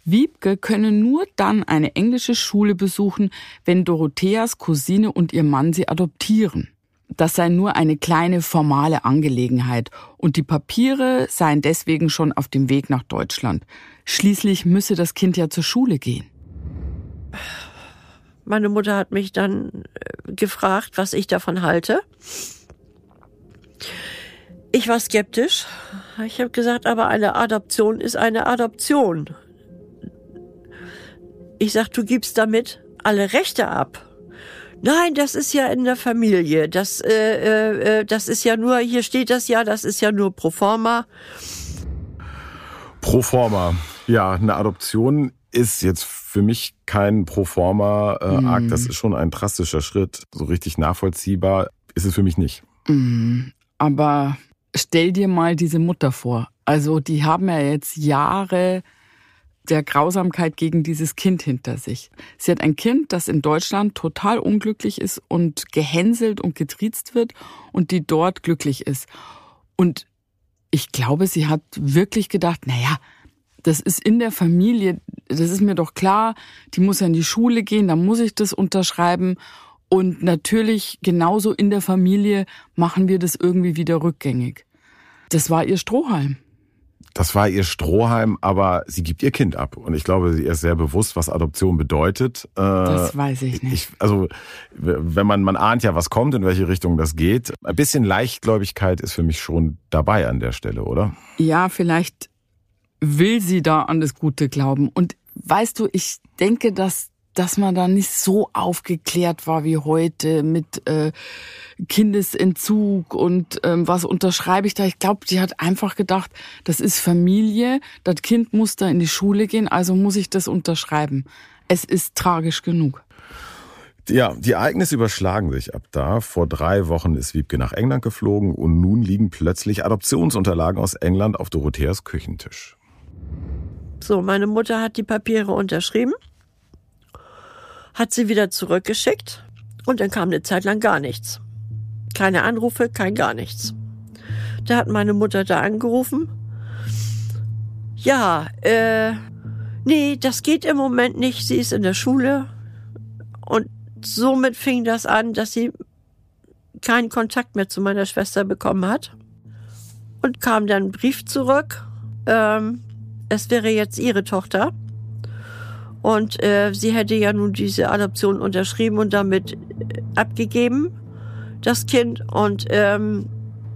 Wiebke könne nur dann eine englische Schule besuchen, wenn Dorotheas Cousine und ihr Mann sie adoptieren. das sei nur eine kleine formale Angelegenheit und die Papiere seien deswegen schon auf dem Weg nach Deutschland. Schließlich müsse das Kind ja zur Schule gehen. Meine Mutter hat mich dann äh, gefragt, was ich davon halte. Ich war skeptisch. Ich habe gesagt, aber eine Adoption ist eine Adoption. Ich sag, du gibst damit alle Rechte ab. Nein, das ist ja in der Familie. Das, äh, äh, äh, das ist ja nur, hier steht das ja, das ist ja nur pro forma. Pro forma. Ja, eine Adoption ist jetzt für mich kein pro forma äh, Akt. Mm. Das ist schon ein drastischer Schritt. So richtig nachvollziehbar ist es für mich nicht. Mm. Aber stell dir mal diese Mutter vor. Also die haben ja jetzt Jahre der Grausamkeit gegen dieses Kind hinter sich. Sie hat ein Kind, das in Deutschland total unglücklich ist und gehänselt und getriezt wird und die dort glücklich ist. Und ich glaube, sie hat wirklich gedacht, naja, das ist in der Familie, das ist mir doch klar, die muss ja in die Schule gehen, da muss ich das unterschreiben. Und natürlich, genauso in der Familie machen wir das irgendwie wieder rückgängig. Das war ihr Strohhalm das war ihr Strohhalm, aber sie gibt ihr Kind ab. Und ich glaube, sie ist sehr bewusst, was Adoption bedeutet. Äh, das weiß ich nicht. Ich, also, wenn man, man ahnt ja, was kommt, in welche Richtung das geht. Ein bisschen Leichtgläubigkeit ist für mich schon dabei an der Stelle, oder? Ja, vielleicht will sie da an das Gute glauben. Und weißt du, ich denke, dass dass man da nicht so aufgeklärt war wie heute mit äh, Kindesentzug und ähm, was unterschreibe ich da. Ich glaube, die hat einfach gedacht, das ist Familie, das Kind muss da in die Schule gehen, also muss ich das unterschreiben. Es ist tragisch genug. Ja, die Ereignisse überschlagen sich ab da. Vor drei Wochen ist Wiebke nach England geflogen und nun liegen plötzlich Adoptionsunterlagen aus England auf Dorotheas Küchentisch. So, meine Mutter hat die Papiere unterschrieben hat sie wieder zurückgeschickt und dann kam eine Zeit lang gar nichts. Keine Anrufe, kein gar nichts. Da hat meine Mutter da angerufen. Ja, äh, nee, das geht im Moment nicht. Sie ist in der Schule. Und somit fing das an, dass sie keinen Kontakt mehr zu meiner Schwester bekommen hat. Und kam dann ein Brief zurück. Ähm, es wäre jetzt ihre Tochter. Und äh, sie hätte ja nun diese Adoption unterschrieben und damit äh, abgegeben, das Kind. Und ähm,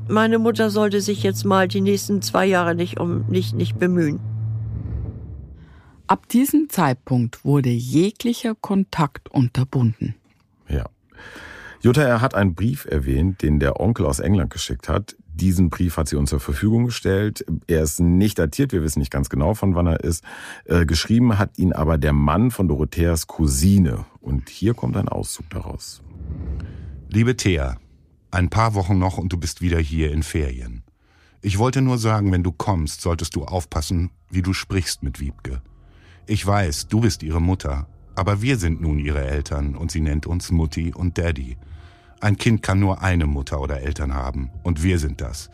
meine Mutter sollte sich jetzt mal die nächsten zwei Jahre nicht um nicht, nicht bemühen. Ab diesem Zeitpunkt wurde jeglicher Kontakt unterbunden. Ja. Jutta, er hat einen Brief erwähnt, den der Onkel aus England geschickt hat. Diesen Brief hat sie uns zur Verfügung gestellt. Er ist nicht datiert, wir wissen nicht ganz genau, von wann er ist. Äh, geschrieben hat ihn aber der Mann von Dorotheas Cousine. Und hier kommt ein Auszug daraus. Liebe Thea, ein paar Wochen noch und du bist wieder hier in Ferien. Ich wollte nur sagen, wenn du kommst, solltest du aufpassen, wie du sprichst mit Wiebke. Ich weiß, du bist ihre Mutter, aber wir sind nun ihre Eltern und sie nennt uns Mutti und Daddy. Ein Kind kann nur eine Mutter oder Eltern haben. Und wir sind das.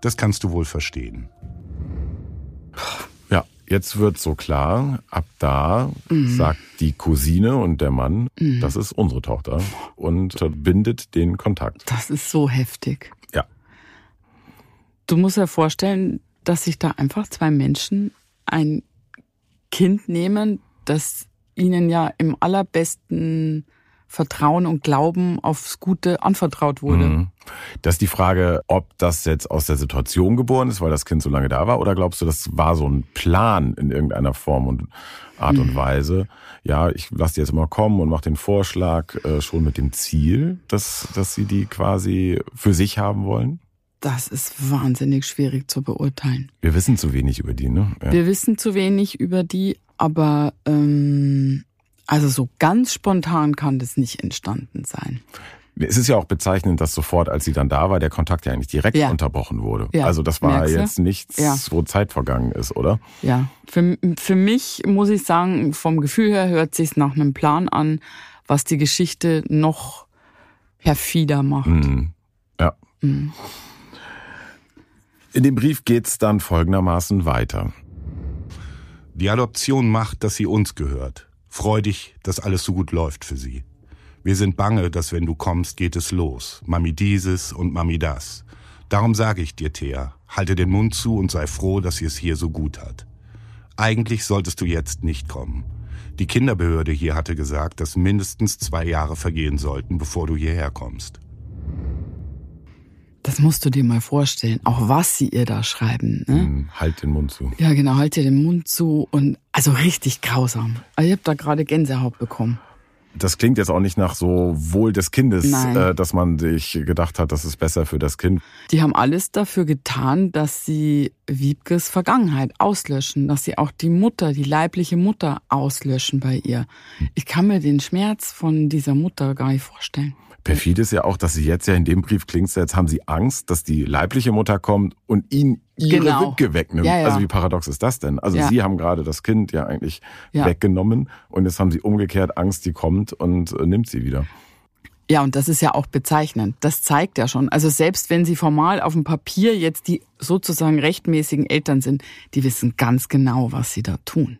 Das kannst du wohl verstehen. Ja, jetzt wird so klar, ab da mhm. sagt die Cousine und der Mann, mhm. das ist unsere Tochter und verbindet den Kontakt. Das ist so heftig. Ja. Du musst dir vorstellen, dass sich da einfach zwei Menschen ein Kind nehmen, das ihnen ja im allerbesten Vertrauen und Glauben aufs Gute anvertraut wurde. Mhm. Das ist die Frage, ob das jetzt aus der Situation geboren ist, weil das Kind so lange da war, oder glaubst du, das war so ein Plan in irgendeiner Form und Art und mhm. Weise? Ja, ich lasse die jetzt mal kommen und mache den Vorschlag äh, schon mit dem Ziel, dass, dass sie die quasi für sich haben wollen? Das ist wahnsinnig schwierig zu beurteilen. Wir wissen zu wenig über die, ne? Ja. Wir wissen zu wenig über die, aber ähm, also so ganz spontan kann das nicht entstanden sein. Es ist ja auch bezeichnend, dass sofort, als sie dann da war, der Kontakt ja eigentlich direkt ja. unterbrochen wurde. Ja. Also das war jetzt nichts, ja. wo Zeit vergangen ist, oder? Ja. Für, für mich muss ich sagen, vom Gefühl her hört sich nach einem Plan an, was die Geschichte noch perfider macht. Mhm. Ja. Mhm. In dem Brief geht's dann folgendermaßen weiter. Die Adoption macht, dass sie uns gehört. Freu dich, dass alles so gut läuft für sie. Wir sind bange, dass wenn du kommst, geht es los. Mami dieses und Mami das. Darum sage ich dir, Thea, halte den Mund zu und sei froh, dass sie es hier so gut hat. Eigentlich solltest du jetzt nicht kommen. Die Kinderbehörde hier hatte gesagt, dass mindestens zwei Jahre vergehen sollten, bevor du hierher kommst. Das musst du dir mal vorstellen, auch was sie ihr da schreiben. Ne? Hm, Halt den Mund zu. Ja, genau, halt dir den Mund zu und also richtig grausam. Also ich habe da gerade Gänsehaut bekommen. Das klingt jetzt auch nicht nach so Wohl des Kindes, äh, dass man sich gedacht hat, das ist besser für das Kind. Die haben alles dafür getan, dass sie Wiebkes Vergangenheit auslöschen, dass sie auch die Mutter, die leibliche Mutter auslöschen bei ihr. Ich kann mir den Schmerz von dieser Mutter gar nicht vorstellen. Perfid ist ja auch, dass sie jetzt ja in dem Brief klingt, jetzt haben sie Angst, dass die leibliche Mutter kommt und ihn ihre Genau. Witwe wegnimmt. Ja, ja. Also wie paradox ist das denn? Also Ja. sie haben gerade das Kind ja eigentlich weggenommen und jetzt haben sie umgekehrt Angst, die kommt und äh, nimmt sie wieder. Ja, und das ist ja auch bezeichnend. Das zeigt ja schon. Also selbst wenn sie formal auf dem Papier jetzt die sozusagen rechtmäßigen Eltern sind, die wissen ganz genau, was sie da tun.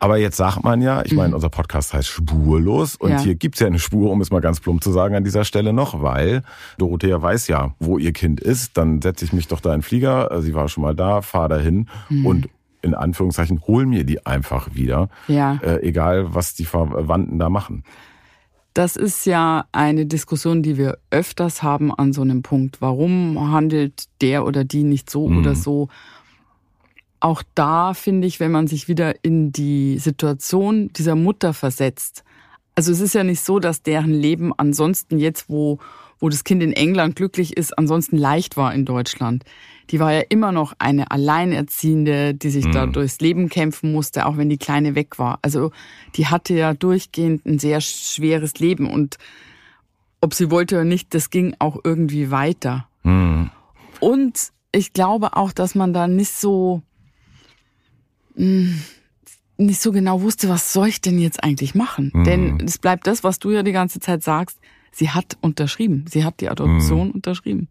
Aber jetzt sagt man ja, ich meine, unser Podcast heißt Spurlos und Mhm. Ja. hier gibt's ja eine Spur, um es mal ganz plump zu sagen an dieser Stelle noch, weil Dorothea weiß ja, wo ihr Kind ist. Dann setze ich mich doch da in den Flieger, äh, sie war schon mal da, fahr dahin Mhm. und in Anführungszeichen hol mir die einfach wieder, Ja. äh, egal was die Verwandten da machen. Das ist ja eine Diskussion, die wir öfters haben an so einem Punkt. Warum handelt der oder die nicht so oder so? Auch da finde ich, wenn man sich wieder in die Situation dieser Mutter versetzt. Also es ist ja nicht so, dass deren Leben ansonsten jetzt, wo, wo das Kind in England glücklich ist, ansonsten leicht war in Deutschland. Die war ja immer noch eine Alleinerziehende, die sich da durchs Leben kämpfen musste, auch wenn die Kleine weg war. Also die hatte ja durchgehend ein sehr schweres Leben und ob sie wollte oder nicht, das ging auch irgendwie weiter. Und ich glaube auch, dass man da nicht so mh, nicht so genau wusste, was soll ich denn jetzt eigentlich machen? Denn es bleibt das, was du ja die ganze Zeit sagst. Sie hat unterschrieben. Sie hat die Adoption unterschrieben.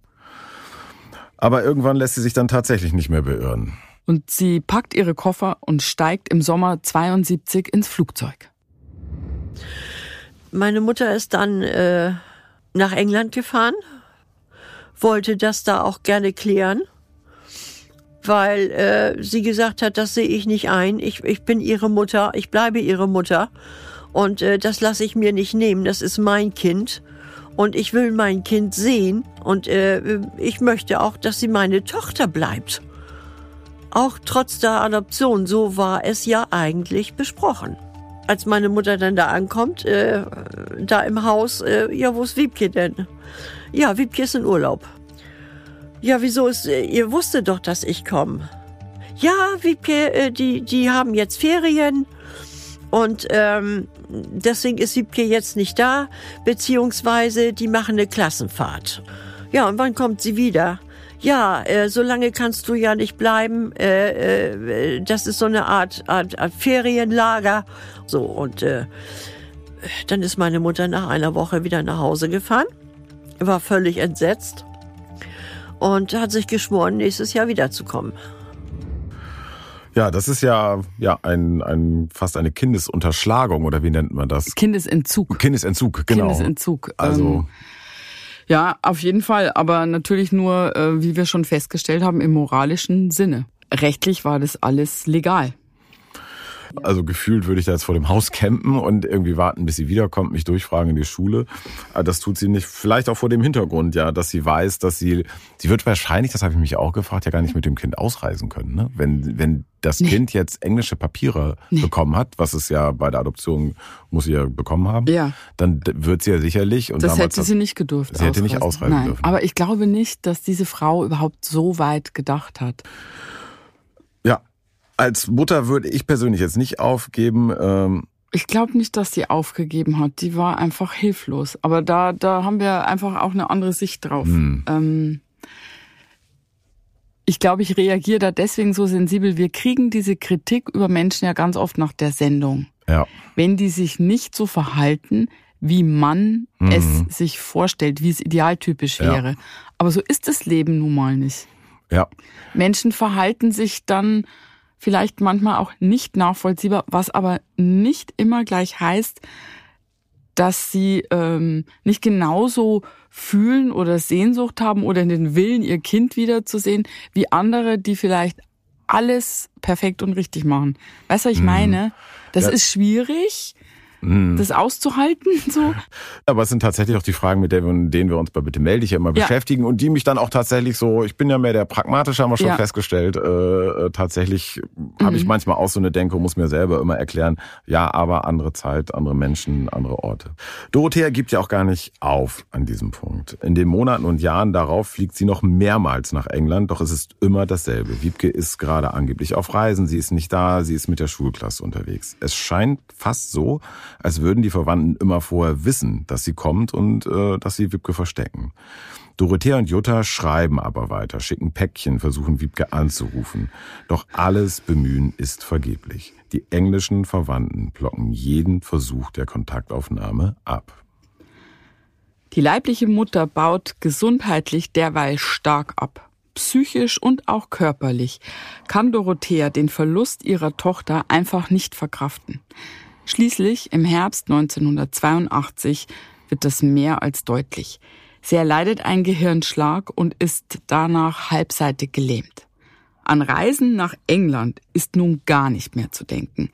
Aber irgendwann lässt sie sich dann tatsächlich nicht mehr beirren. Und sie packt ihre Koffer und steigt im Sommer 72 ins Flugzeug. Meine Mutter ist dann äh, nach England gefahren, wollte das da auch gerne klären, weil äh, sie gesagt hat, das sehe ich nicht ein. Ich, ich bin ihre Mutter, ich bleibe ihre Mutter und äh, das lasse ich mir nicht nehmen. Das ist mein Kind und ich will mein Kind sehen und äh, ich möchte auch, dass sie meine Tochter bleibt. Auch trotz der Adoption, so war es ja eigentlich besprochen als meine Mutter dann da ankommt, äh, da im Haus, äh, ja, wo ist Wiebke denn? Ja, Wiebke ist in Urlaub. Ja, wieso ist, äh, ihr wusstet doch, dass ich komme. Ja, Wiebke, äh, die, die haben jetzt Ferien und ähm, deswegen ist Wiebke jetzt nicht da, beziehungsweise die machen eine Klassenfahrt. Ja, und wann kommt sie wieder? Ja, äh, so lange kannst du ja nicht bleiben. Äh, äh, das ist so eine Art, Art, Art Ferienlager. So, und äh, dann ist meine Mutter nach einer Woche wieder nach Hause gefahren, war völlig entsetzt und hat sich geschworen, nächstes Jahr wiederzukommen. Ja, das ist ja, ja ein, ein, fast eine Kindesunterschlagung oder wie nennt man das? Kindesentzug. Kindesentzug, genau. Kindesentzug. Also, Ähm, Ja, auf jeden Fall, aber natürlich nur, äh, wie wir schon festgestellt haben, im moralischen Sinne. Rechtlich war das alles legal. Also gefühlt würde ich da jetzt vor dem Haus campen und irgendwie warten, bis sie wiederkommt, mich durchfragen in die Schule. Aber Das tut sie nicht. Vielleicht auch vor dem Hintergrund, ja, dass sie weiß, dass sie, sie wird wahrscheinlich, das habe ich mich auch gefragt, ja gar nicht mit dem Kind ausreisen können. Ne? Wenn, wenn das Kind jetzt englische Papiere bekommen hat, was es ja bei der Adoption muss sie ja bekommen haben, Ja. dann wird sie ja sicherlich und Das damals hätte sie nicht gedurft. Sie hätte nicht ausreisen Nein, dürfen. Aber ich glaube nicht, dass diese Frau überhaupt so weit gedacht hat. Als Mutter würde ich persönlich jetzt nicht aufgeben. Ähm, Ich glaube nicht, dass sie aufgegeben hat. Die war einfach hilflos. Aber da, da haben wir einfach auch eine andere Sicht drauf. Hm. Ähm, ich glaube, ich reagiere da deswegen so sensibel. Wir kriegen diese Kritik über Menschen ja ganz oft nach der Sendung. ja, Wenn die sich nicht so verhalten, wie man es sich vorstellt, wie es idealtypisch Mhm. Ja. wäre. Aber so ist das Leben nun mal nicht. ja. Menschen verhalten sich dann vielleicht manchmal auch nicht nachvollziehbar, was aber nicht immer gleich heißt, dass sie ähm, nicht genauso fühlen oder Sehnsucht haben oder den Willen, ihr Kind wiederzusehen, wie andere, die vielleicht alles perfekt und richtig machen. Weißt du, was ich mhm. meine? Das ja. ist schwierig mhm. das auszuhalten. *laughs* So. Aber es sind tatsächlich auch die Fragen, mit denen wir uns bei Bitte melde dich ja immer ja. beschäftigen und die mich dann auch tatsächlich so, ich bin ja mehr der Pragmatische, haben wir schon ja. festgestellt, äh, äh tatsächlich mhm. habe ich manchmal auch so eine Denke und muss mir selber immer erklären, ja, aber andere Zeit, andere Menschen, andere Orte. Dorothea gibt ja auch gar nicht auf an diesem Punkt. In den Monaten und Jahren darauf fliegt sie noch mehrmals nach England, doch es ist immer dasselbe. Wiebke ist gerade angeblich auf Reisen, sie ist nicht da, sie ist mit der Schulklasse unterwegs. Es scheint fast so, als würden die Verwandten immer vorher wissen, dass sie kommt und äh, dass sie Wiebke verstecken. Dorothea und Jutta schreiben aber weiter, schicken Päckchen, versuchen Wiebke anzurufen. Doch alles Bemühen ist vergeblich. Die englischen Verwandten blocken jeden Versuch der Kontaktaufnahme ab. Die leibliche Mutter baut gesundheitlich derweil stark ab. Psychisch und auch körperlich kann Dorothea den Verlust ihrer Tochter einfach nicht verkraften. Schließlich im Herbst 1982 wird das mehr als deutlich. Sie erleidet einen Gehirnschlag und ist danach halbseitig gelähmt. An Reisen nach England ist nun gar nicht mehr zu denken.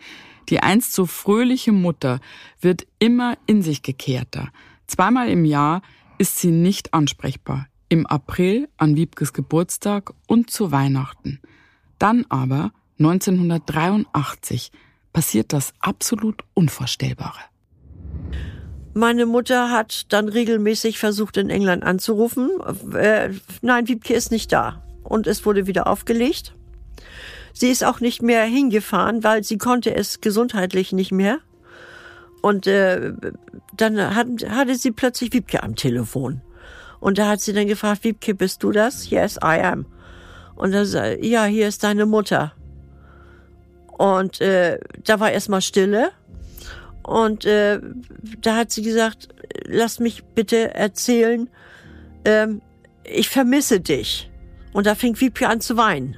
Die einst so fröhliche Mutter wird immer in sich gekehrter. Zweimal im Jahr ist sie nicht ansprechbar. Im April an Wiebkes Geburtstag und zu Weihnachten. Dann aber 1983 passiert das absolut Unvorstellbare. Meine Mutter hat dann regelmäßig versucht, in England anzurufen. Äh, nein, Wiebke ist nicht da. Und es wurde wieder aufgelegt. Sie ist auch nicht mehr hingefahren, weil sie konnte es gesundheitlich nicht mehr. Und äh, dann hat, hatte sie plötzlich Wiebke am Telefon. Und da hat sie dann gefragt, Wiebke, bist du das? Yes, I am. Und dann sagt, ja, hier ist deine Mutter. Und äh, da war erstmal Stille. Und äh, da hat sie gesagt, lass mich bitte erzählen, ähm, ich vermisse dich. Und da fing Wiebke an zu weinen.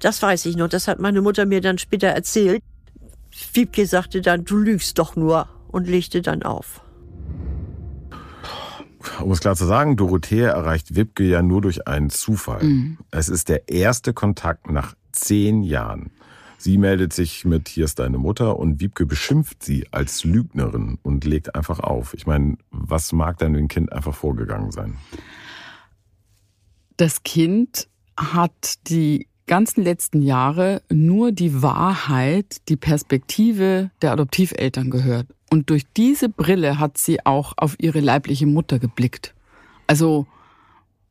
Das weiß ich noch. Das hat meine Mutter mir dann später erzählt. Wiebke sagte dann, du lügst doch nur und legte dann auf. Um es klar zu sagen, Dorothea erreicht Wipke ja nur durch einen Zufall. Mhm. Es ist der erste Kontakt nach zehn Jahren. Sie meldet sich mit Hier ist deine Mutter und Wiebke beschimpft sie als Lügnerin und legt einfach auf. Ich meine, was mag dann dem Kind einfach vorgegangen sein? Das Kind hat die ganzen letzten Jahre nur die Wahrheit, die Perspektive der Adoptiveltern gehört. Und durch diese Brille hat sie auch auf ihre leibliche Mutter geblickt. Also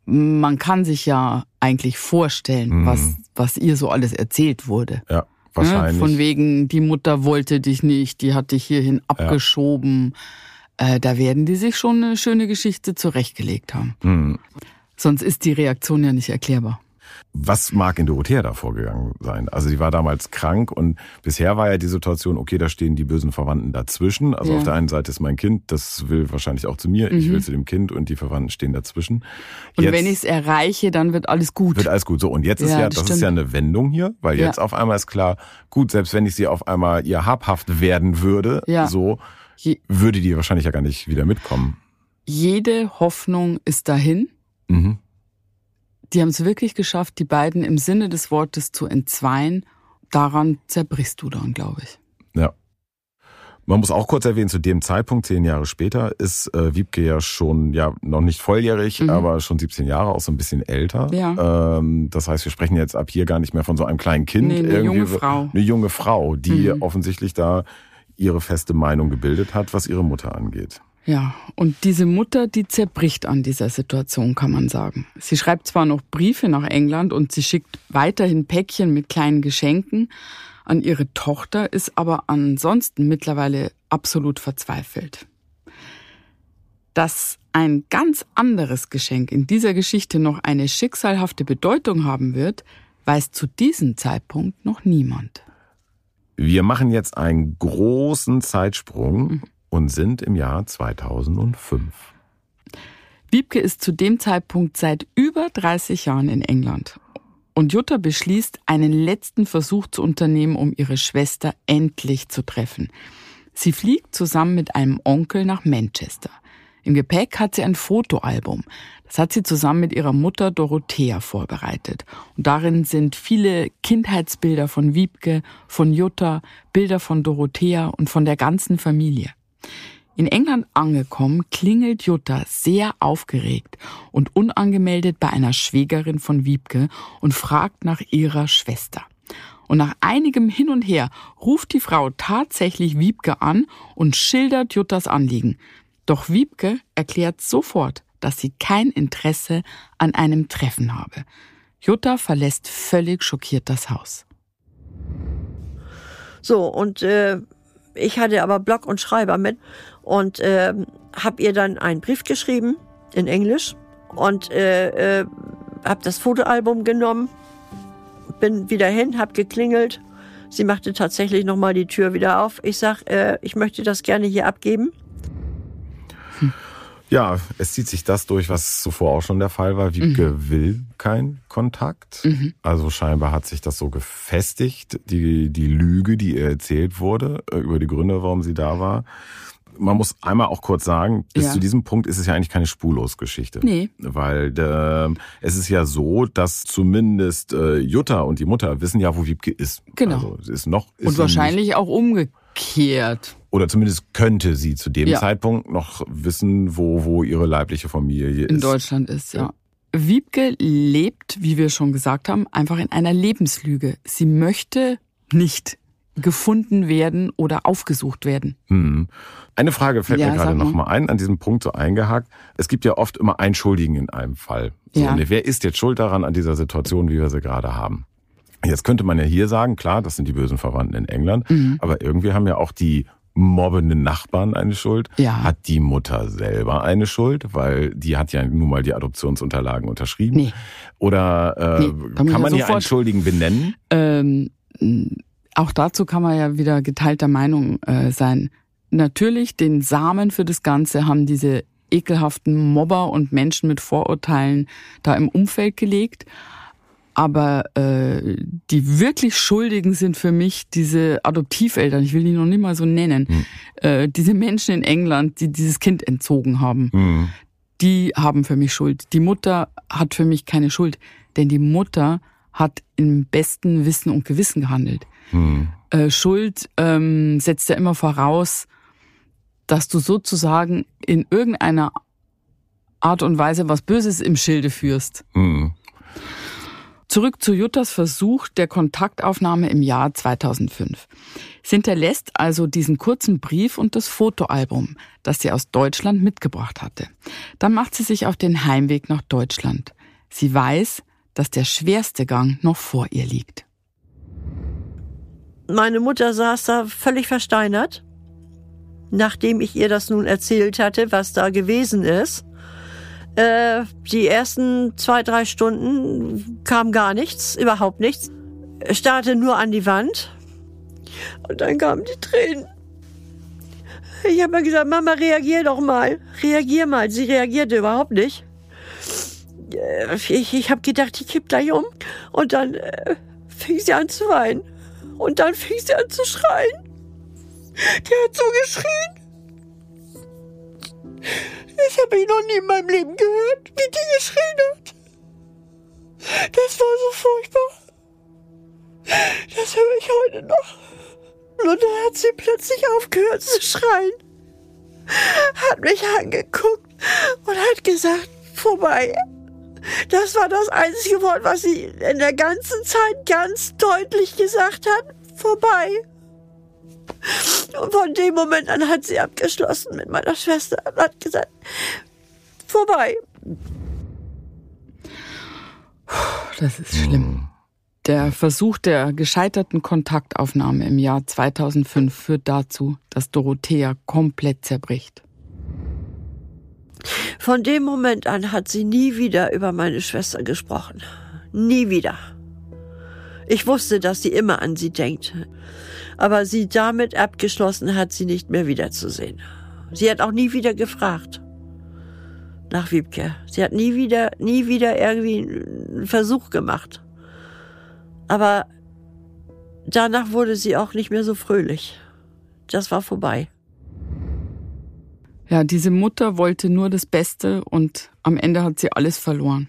man kann sich ja eigentlich vorstellen, mhm. was, was ihr so alles erzählt wurde. Ja. Wahrscheinlich. Von wegen, die Mutter wollte dich nicht, die hat dich hierhin abgeschoben. Ja. Äh, da werden die sich schon eine schöne Geschichte zurechtgelegt haben. Mhm. Sonst ist die Reaktion ja nicht erklärbar. Was mag in Dorothea da vorgegangen sein? Also sie war damals krank und bisher war ja die Situation, okay, da stehen die bösen Verwandten dazwischen. Also ja. auf der einen Seite ist mein Kind, das will wahrscheinlich auch zu mir, mhm. ich will zu dem Kind und die Verwandten stehen dazwischen. Und jetzt wenn ich es erreiche, dann wird alles gut. Wird alles gut. So, und jetzt ist ja, das, das ist ja eine Wendung hier, weil jetzt ja. auf einmal ist klar, gut, selbst wenn ich sie auf einmal ihr habhaft werden würde, ja. so, würde die wahrscheinlich ja gar nicht wieder mitkommen. Jede Hoffnung ist dahin. Mhm. Die haben es wirklich geschafft, die beiden im Sinne des Wortes zu entzweien. Daran zerbrichst du dann, glaube ich. Ja. Man muss auch kurz erwähnen, zu dem Zeitpunkt, zehn Jahre später, ist äh, Wiebke ja schon, ja, noch nicht volljährig, mhm. aber schon 17 Jahre, auch so ein bisschen älter. Ja. Ähm, das heißt, wir sprechen jetzt ab hier gar nicht mehr von so einem kleinen Kind. Nee, eine junge Frau. Eine junge Frau, die mhm. offensichtlich da ihre feste Meinung gebildet hat, was ihre Mutter angeht. Ja, und diese Mutter, die zerbricht an dieser Situation, kann man sagen. Sie schreibt zwar noch Briefe nach England und sie schickt weiterhin Päckchen mit kleinen Geschenken an ihre Tochter, ist aber ansonsten mittlerweile absolut verzweifelt. Dass ein ganz anderes Geschenk in dieser Geschichte noch eine schicksalhafte Bedeutung haben wird, weiß zu diesem Zeitpunkt noch niemand. Wir machen jetzt einen großen Zeitsprung mhm und sind im Jahr 2005. Wiebke ist zu dem Zeitpunkt seit über 30 Jahren in England. Und Jutta beschließt, einen letzten Versuch zu unternehmen, um ihre Schwester endlich zu treffen. Sie fliegt zusammen mit einem Onkel nach Manchester. Im Gepäck hat sie ein Fotoalbum. Das hat sie zusammen mit ihrer Mutter Dorothea vorbereitet. Und darin sind viele Kindheitsbilder von Wiebke, von Jutta, Bilder von Dorothea und von der ganzen Familie. In England angekommen, klingelt Jutta sehr aufgeregt und unangemeldet bei einer Schwägerin von Wiebke und fragt nach ihrer Schwester. Und nach einigem Hin und Her ruft die Frau tatsächlich Wiebke an und schildert Juttas Anliegen. Doch Wiebke erklärt sofort, dass sie kein Interesse an einem Treffen habe. Jutta verlässt völlig schockiert das Haus. So, und äh, ich hatte aber Block und Schreiber mit und äh, habe ihr dann einen Brief geschrieben in Englisch und äh, äh, habe das Fotoalbum genommen, bin wieder hin, habe geklingelt. Sie machte tatsächlich noch mal die Tür wieder auf. Ich sag, äh, ich möchte das gerne hier abgeben. Ja, es zieht sich das durch, was zuvor auch schon der Fall war. Wiebke mhm. will keinen Kontakt. Mhm. Also scheinbar hat sich das so gefestigt, die, die Lüge, die ihr erzählt wurde, äh, über die Gründe, warum sie da war. Man muss einmal auch kurz sagen, bis ja. zu diesem Punkt ist es ja eigentlich keine Spurlosgeschichte. Nee. Weil äh, es ist ja so, dass zumindest äh, Jutta und die Mutter wissen ja, wo Wiebke ist. Genau. Also, es ist noch, ist und wahrscheinlich auch umgekehrt oder zumindest könnte sie zu dem ja. Zeitpunkt noch wissen, wo, wo ihre leibliche Familie ist. In Deutschland ist, ja. Wiebke lebt, wie wir schon gesagt haben, einfach in einer Lebenslüge. Sie möchte nicht gefunden werden oder aufgesucht werden. Hm. Eine Frage fällt ja, mir gerade noch mal ein, an diesem Punkt so eingehakt. Es gibt ja oft immer einen Schuldigen in einem Fall. So, ja. wer ist jetzt schuld daran an dieser Situation, wie wir sie gerade haben? Jetzt könnte man ja hier sagen, klar, das sind die bösen Verwandten in England, mhm. aber irgendwie haben ja auch die mobbenden Nachbarn eine Schuld? Ja. Hat die Mutter selber eine Schuld? Weil die hat ja nun mal die Adoptionsunterlagen unterschrieben. Nee. Oder äh, nee, kann man hier einen Schuldigen benennen? Ähm, auch dazu kann man ja wieder geteilter Meinung äh, sein. Natürlich, den Samen für das Ganze haben diese ekelhaften Mobber und Menschen mit Vorurteilen da im Umfeld gelegt. Aber äh, die wirklich Schuldigen sind für mich diese Adoptiveltern, ich will die noch nicht mal so nennen, hm. äh, diese Menschen in England, die dieses Kind entzogen haben. Hm. Die haben für mich Schuld. Die Mutter hat für mich keine Schuld, denn die Mutter hat im besten Wissen und Gewissen gehandelt. Hm. Äh, Schuld ähm, setzt ja immer voraus, dass du sozusagen in irgendeiner Art und Weise was Böses im Schilde führst. Hm. Zurück zu Juttas Versuch der Kontaktaufnahme im Jahr 2005. Sie hinterlässt also diesen kurzen Brief und das Fotoalbum, das sie aus Deutschland mitgebracht hatte. Dann macht sie sich auf den Heimweg nach Deutschland. Sie weiß, dass der schwerste Gang noch vor ihr liegt. Meine Mutter saß da völlig versteinert, nachdem ich ihr das nun erzählt hatte, was da gewesen ist. Äh, die ersten zwei, drei Stunden kam gar nichts, überhaupt nichts. Starrte nur an die Wand. Und dann kamen die Tränen. Ich habe mir gesagt, Mama, reagier doch mal. Reagier mal. Sie reagierte überhaupt nicht. Äh, ich, ich habe gedacht, ich kipp gleich um. Und dann äh, fing sie an zu weinen. Und dann fing sie an zu schreien. Die hat so geschrien. Ich habe ihn noch nie in meinem Leben gehört, wie die geschrien hat. Das war so furchtbar. Das höre ich heute noch. Und dann hat sie plötzlich aufgehört zu schreien, hat mich angeguckt und hat gesagt, vorbei. Das war das einzige Wort, was sie in der ganzen Zeit ganz deutlich gesagt hat. Vorbei. Und von dem Moment an hat sie abgeschlossen mit meiner Schwester und hat gesagt, vorbei. Das ist schlimm. Der Versuch der gescheiterten Kontaktaufnahme im Jahr 2005 führt dazu, dass Dorothea komplett zerbricht. Von dem Moment an hat sie nie wieder über meine Schwester gesprochen. Nie wieder. Ich wusste, dass sie immer an sie denkt aber sie damit abgeschlossen hat, sie nicht mehr wiederzusehen. Sie hat auch nie wieder gefragt nach Wiebke. Sie hat nie wieder, nie wieder irgendwie einen Versuch gemacht. Aber danach wurde sie auch nicht mehr so fröhlich. das war vorbei. Ja, diese Mutter wollte nur das Beste und am Ende hat sie alles verloren.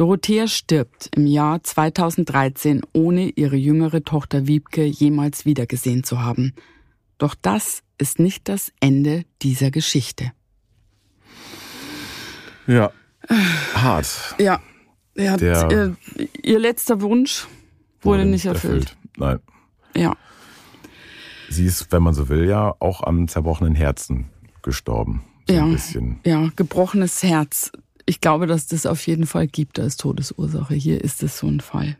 Dorothea stirbt im Jahr 2013, ohne ihre jüngere Tochter Wiebke jemals wiedergesehen zu haben. Doch das ist nicht das Ende dieser Geschichte. Ja. Hart. Ja. ja Der- ihr, ihr letzter Wunsch wurde nicht erfüllt. Nein. Ja. Sie ist, wenn man so will, ja auch am zerbrochenen Herzen gestorben. So Ja. Ja, gebrochenes Herz. Ich glaube, dass das auf jeden Fall gibt als Todesursache. Hier ist es so ein Fall.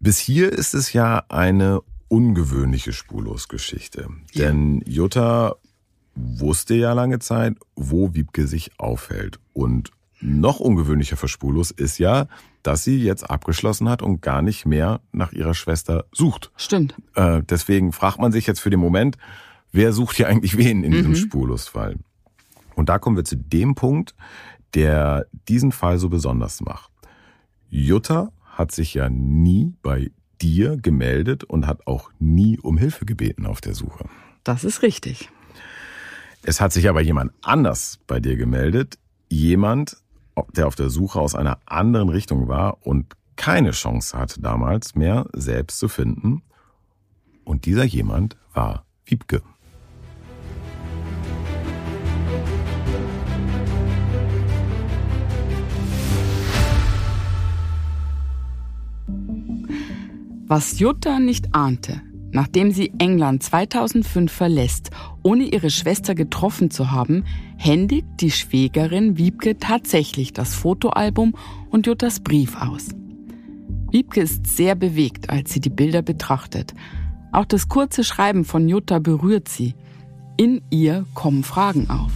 Bis hier ist es ja eine ungewöhnliche Spurlosgeschichte. Ja. Denn Jutta wusste ja lange Zeit, wo Wiebke sich aufhält. Und noch ungewöhnlicher für Spurlos ist ja, dass sie jetzt abgeschlossen hat und gar nicht mehr nach ihrer Schwester sucht. Stimmt. Äh, deswegen fragt man sich jetzt für den Moment, wer sucht hier eigentlich wen in diesem Spurlosfall? Und da kommen wir zu dem Punkt, der diesen Fall so besonders macht. Jutta hat sich ja nie bei dir gemeldet und hat auch nie um Hilfe gebeten auf der Suche. Das ist richtig. Es hat sich aber jemand anders bei dir gemeldet, jemand, der auf der Suche aus einer anderen Richtung war und keine Chance hatte damals mehr selbst zu finden. Und dieser jemand war Wiebke. Was Jutta nicht ahnte, nachdem sie England 2005 verlässt, ohne ihre Schwester getroffen zu haben, händigt die Schwägerin Wiebke tatsächlich das Fotoalbum und Juttas Brief aus. Wiebke ist sehr bewegt, als sie die Bilder betrachtet. Auch das kurze Schreiben von Jutta berührt sie. In ihr kommen Fragen auf.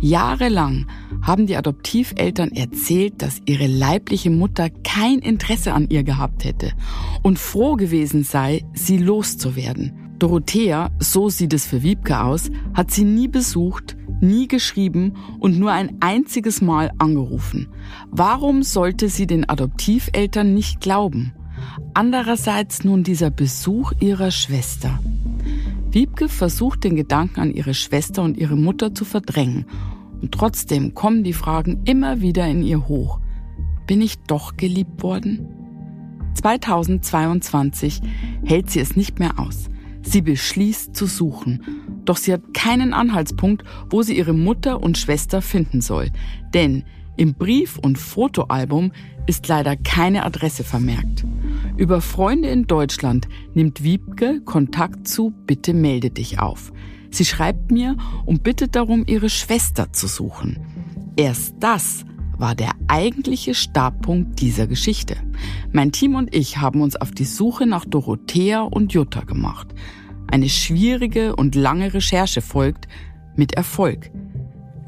Jahrelang haben die Adoptiveltern erzählt, dass ihre leibliche Mutter kein Interesse an ihr gehabt hätte und froh gewesen sei, sie loszuwerden. Dorothea, so sieht es für Wiebke aus, hat sie nie besucht, nie geschrieben und nur ein einziges Mal angerufen. Warum sollte sie den Adoptiveltern nicht glauben? Andererseits nun dieser Besuch ihrer Schwester. Wiebke versucht den Gedanken an ihre Schwester und ihre Mutter zu verdrängen. Und trotzdem kommen die Fragen immer wieder in ihr hoch. Bin ich doch geliebt worden? 2022 hält sie es nicht mehr aus. Sie beschließt zu suchen. Doch sie hat keinen Anhaltspunkt, wo sie ihre Mutter und Schwester finden soll. Denn im Brief- und Fotoalbum ist leider keine Adresse vermerkt. Über Freunde in Deutschland nimmt Wiebke Kontakt zu Bitte melde dich auf. Sie schreibt mir und bittet darum, ihre Schwester zu suchen. Erst das war der eigentliche Startpunkt dieser Geschichte. Mein Team und ich haben uns auf die Suche nach Dorothea und Jutta gemacht. Eine schwierige und lange Recherche folgt mit Erfolg.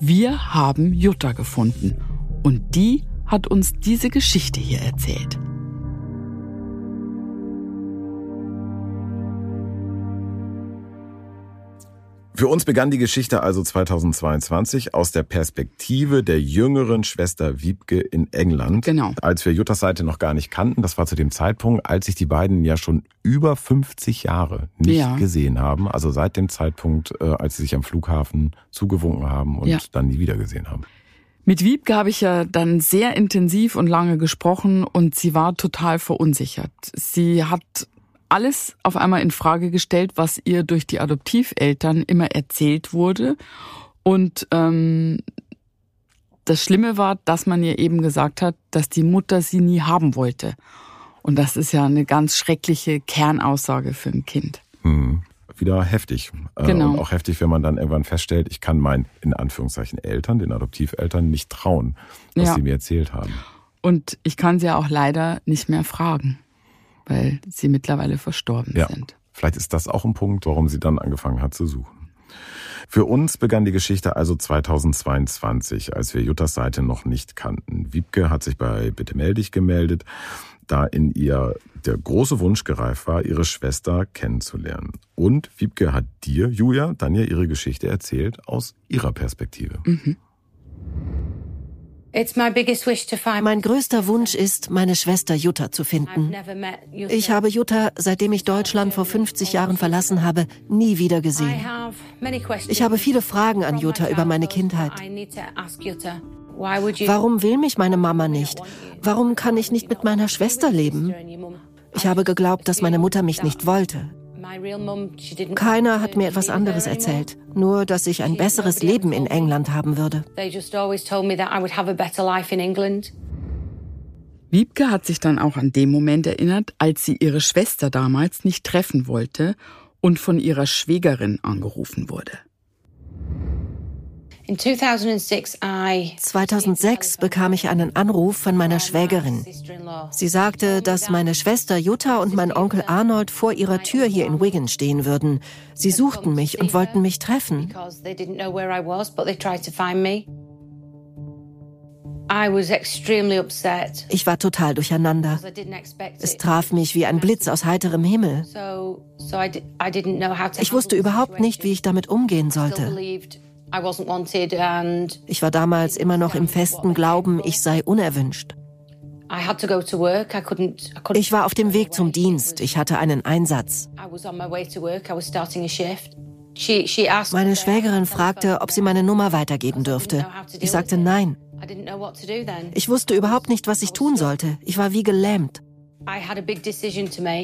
Wir haben Jutta gefunden und die hat uns diese Geschichte hier erzählt. Für uns begann die Geschichte also 2022 aus der Perspektive der jüngeren Schwester Wiebke in England. Genau. Als wir Juttas Seite noch gar nicht kannten, das war zu dem Zeitpunkt, als sich die beiden ja schon über 50 Jahre nicht Ja. gesehen haben. Also seit dem Zeitpunkt, äh, als sie sich am Flughafen zugewunken haben und Ja. dann nie wieder gesehen haben. Mit Wiebke habe ich ja dann sehr intensiv und lange gesprochen und sie war total verunsichert. Sie hat alles auf einmal in Frage gestellt, was ihr durch die Adoptiveltern immer erzählt wurde. Und ähm, das Schlimme war, dass man ihr eben gesagt hat, dass die Mutter sie nie haben wollte. Und das ist ja eine ganz schreckliche Kernaussage für ein Kind. Hm. Wieder heftig. Äh, Genau. Und auch heftig, wenn man dann irgendwann feststellt, ich kann meinen, in Anführungszeichen, Eltern, den Adoptiveltern, nicht trauen, was Ja. sie mir erzählt haben. Und ich kann sie ja auch leider nicht mehr fragen, weil sie mittlerweile verstorben Ja. sind. Vielleicht ist das auch ein Punkt, warum sie dann angefangen hat zu suchen. Für uns begann die Geschichte also 2022, als wir Juttas Seite noch nicht kannten. Wiebke hat sich bei Bitte melde dich gemeldet, da in ihr der große Wunsch gereift war, ihre Schwester kennenzulernen. Und Wiebke hat dir, Julia, dann ja ihre Geschichte erzählt aus ihrer Perspektive. Mein größter Wunsch ist, meine Schwester Jutta zu finden. Ich habe Jutta, seitdem ich Deutschland vor 50 Jahren verlassen habe, nie wieder gesehen. Ich habe viele Fragen an Jutta über meine Kindheit. Warum will mich meine Mama nicht? Warum kann ich nicht mit meiner Schwester leben? Ich habe geglaubt, dass meine Mutter mich nicht wollte. Keiner hat mir etwas anderes erzählt, nur dass ich ein besseres Leben in England haben würde. Wiebke hat sich dann auch an den Moment erinnert, als sie ihre Schwester damals nicht treffen wollte und von ihrer Schwägerin angerufen wurde. 2006 bekam ich einen Anruf von meiner Schwägerin. Sie sagte, dass meine Schwester Jutta und mein Onkel Arnold vor ihrer Tür hier in Wigan stehen würden. Sie suchten mich und wollten mich treffen. Ich war total durcheinander. Es traf mich wie ein Blitz aus heiterem Himmel. Ich wusste überhaupt nicht, wie ich damit umgehen sollte. Ich war damals immer noch im festen Glauben, ich sei unerwünscht. Ich war auf dem Weg zum Dienst. Ich hatte einen Einsatz. Meine Schwägerin fragte, ob sie meine Nummer weitergeben dürfte. Ich sagte nein. Ich wusste überhaupt nicht, was ich tun sollte. Ich war wie gelähmt.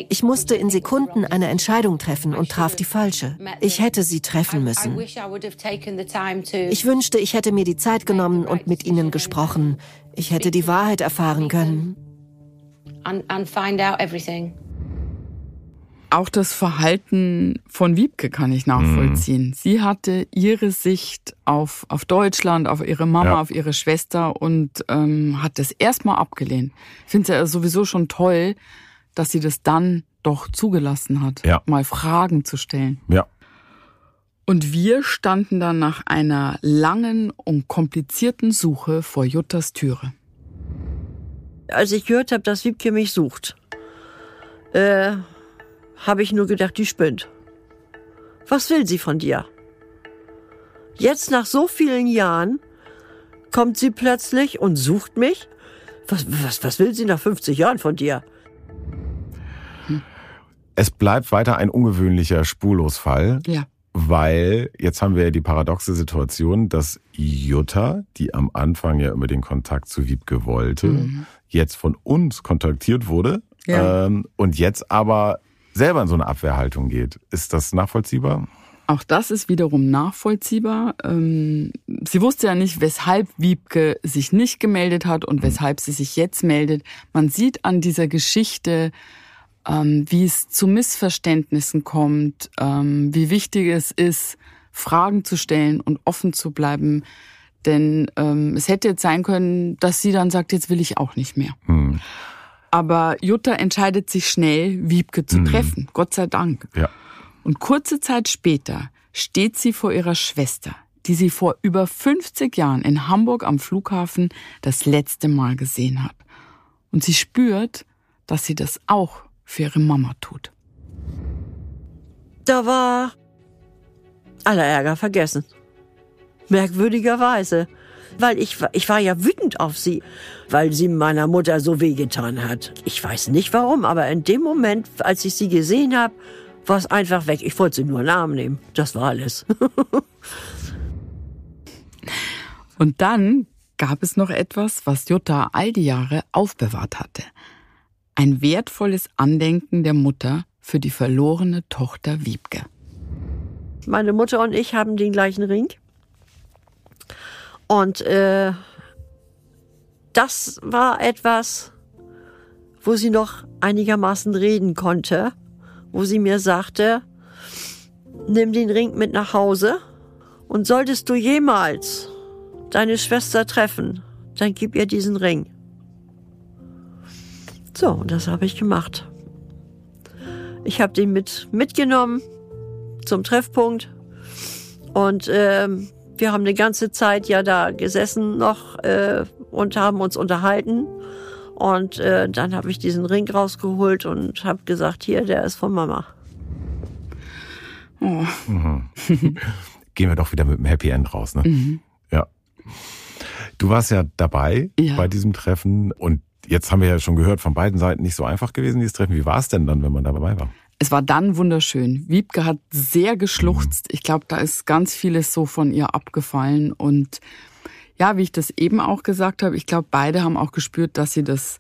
Ich musste in Sekunden eine Entscheidung treffen und traf die falsche. Ich hätte sie treffen müssen. Ich wünschte, ich hätte mir die Zeit genommen und mit ihnen gesprochen. Ich hätte die Wahrheit erfahren können. Auch das Verhalten von Wiebke kann ich nachvollziehen. Mhm. Sie hatte ihre Sicht auf, auf Deutschland, auf ihre Mama, ja. auf ihre Schwester und ähm, hat das erstmal abgelehnt. Ich finde es ja sowieso schon toll, dass sie das dann doch zugelassen hat, ja. mal Fragen zu stellen. Ja. Und wir standen dann nach einer langen und komplizierten Suche vor Juttas Türe. Als ich gehört habe, dass Wiebke mich sucht, äh, habe ich nur gedacht, die spinnt. Was will sie von dir? Jetzt nach so vielen Jahren kommt sie plötzlich und sucht mich? Was, was, was will sie nach 50 Jahren von dir? Es bleibt weiter ein ungewöhnlicher Spurlosfall. Ja. Weil jetzt haben wir ja die paradoxe Situation, dass Jutta, die am Anfang ja immer den Kontakt zu Wiebke wollte, mhm. jetzt von uns kontaktiert wurde ja. ähm, und jetzt aber selber in so eine Abwehrhaltung geht. Ist das nachvollziehbar? Auch das ist wiederum nachvollziehbar. Ähm, sie wusste ja nicht, weshalb Wiebke sich nicht gemeldet hat und weshalb sie sich jetzt meldet. Man sieht an dieser Geschichte, ähm, wie es zu Missverständnissen kommt, ähm, wie wichtig es ist, Fragen zu stellen und offen zu bleiben. Denn es hätte jetzt sein können, dass sie dann sagt, jetzt will ich auch nicht mehr. Hm. Aber Jutta entscheidet sich schnell, Wiebke zu mhm. treffen. Gott sei Dank. Ja. Und kurze Zeit später steht sie vor ihrer Schwester, die sie vor über 50 Jahren in Hamburg am Flughafen das letzte Mal gesehen hat. Und sie spürt, dass sie das auch für ihre Mama tut. Da war aller Ärger vergessen. Merkwürdigerweise weil ich, ich war ja wütend auf sie, weil sie meiner Mutter so wehgetan hat. Ich weiß nicht warum, aber in dem Moment, als ich sie gesehen habe, war es einfach weg. Ich wollte sie nur in den Arm nehmen. Das war alles. *laughs* Und dann gab es noch etwas, was Jutta all die Jahre aufbewahrt hatte. Ein wertvolles Andenken der Mutter für die verlorene Tochter Wiebke. Meine Mutter und ich haben den gleichen Ring. Und äh, das war etwas, wo sie noch einigermaßen reden konnte, wo sie mir sagte, nimm den Ring mit nach Hause und solltest du jemals deine Schwester treffen, dann gib ihr diesen Ring. So, und das habe ich gemacht. Ich habe den mit mitgenommen zum Treffpunkt und ähm, wir haben eine ganze Zeit ja da gesessen noch äh, und haben uns unterhalten. Und äh, dann habe ich diesen Ring rausgeholt und habe gesagt, hier, der ist von Mama. Oh. Mhm. *laughs* Gehen wir doch wieder mit dem Happy End raus, ne? Mhm. Ja. Du warst ja dabei Ja. bei diesem Treffen und jetzt haben wir ja schon gehört, von beiden Seiten nicht so einfach gewesen, dieses Treffen. Wie war es denn dann, wenn man dabei war? Es war dann wunderschön. Wiebke hat sehr geschluchzt. Ich glaube, da ist ganz vieles so von ihr abgefallen. Und ja, wie ich das eben auch gesagt habe, ich glaube, beide haben auch gespürt, dass sie das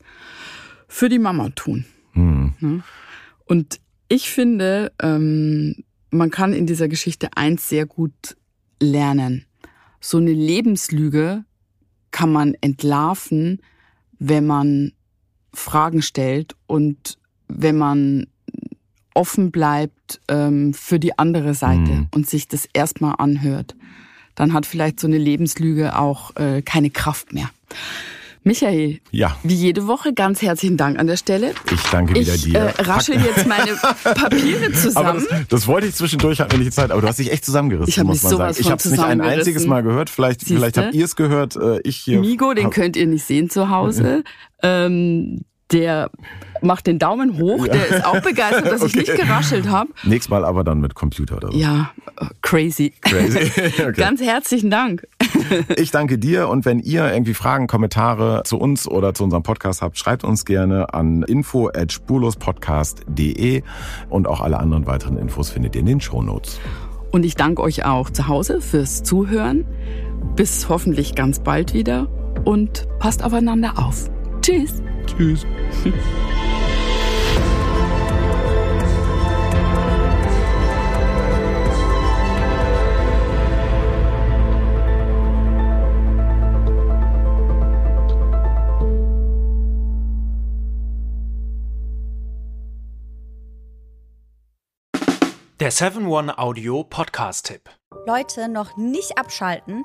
für die Mama tun. Ne? Und ich finde, ähm, man kann in dieser Geschichte eins sehr gut lernen. So eine Lebenslüge kann man entlarven, wenn man Fragen stellt und wenn man offen bleibt ähm, für die andere Seite Mhm. und sich das erstmal anhört. Dann hat vielleicht so eine Lebenslüge auch äh, keine Kraft mehr. Michael, Ja, wie jede Woche ganz herzlichen Dank an der Stelle. ich danke wieder Ich dir. äh, raschel jetzt meine *laughs* Papiere aber zusammen. das, das wollte ich zwischendurch, hat mir nicht Zeit, aber du hast dich echt zusammengerissen, Ich muss man sagen. Ich habe es nicht ein einziges Mal gehört, vielleicht, Siehste? vielleicht habt ihr es gehört. Äh, ich hier Migo, den könnt ihr nicht sehen zu Hause. *laughs* Ähm, der macht den Daumen hoch. Der ist auch begeistert, dass ich Okay. nicht geraschelt habe. Nächstes Mal aber dann mit Computer oder so. Ja, crazy. Crazy. *laughs* Okay. Ganz herzlichen Dank. Ich danke dir und wenn ihr irgendwie Fragen, Kommentare zu uns oder zu unserem Podcast habt, schreibt uns gerne an info@spurlospodcast.de und auch alle anderen weiteren Infos findet ihr in den Shownotes. Und ich danke euch auch zu Hause fürs Zuhören. Bis hoffentlich ganz bald wieder und passt aufeinander auf. Tschüss. Tschüss. Der 7-One Audio Podcast-Tipp. Leute, noch nicht abschalten.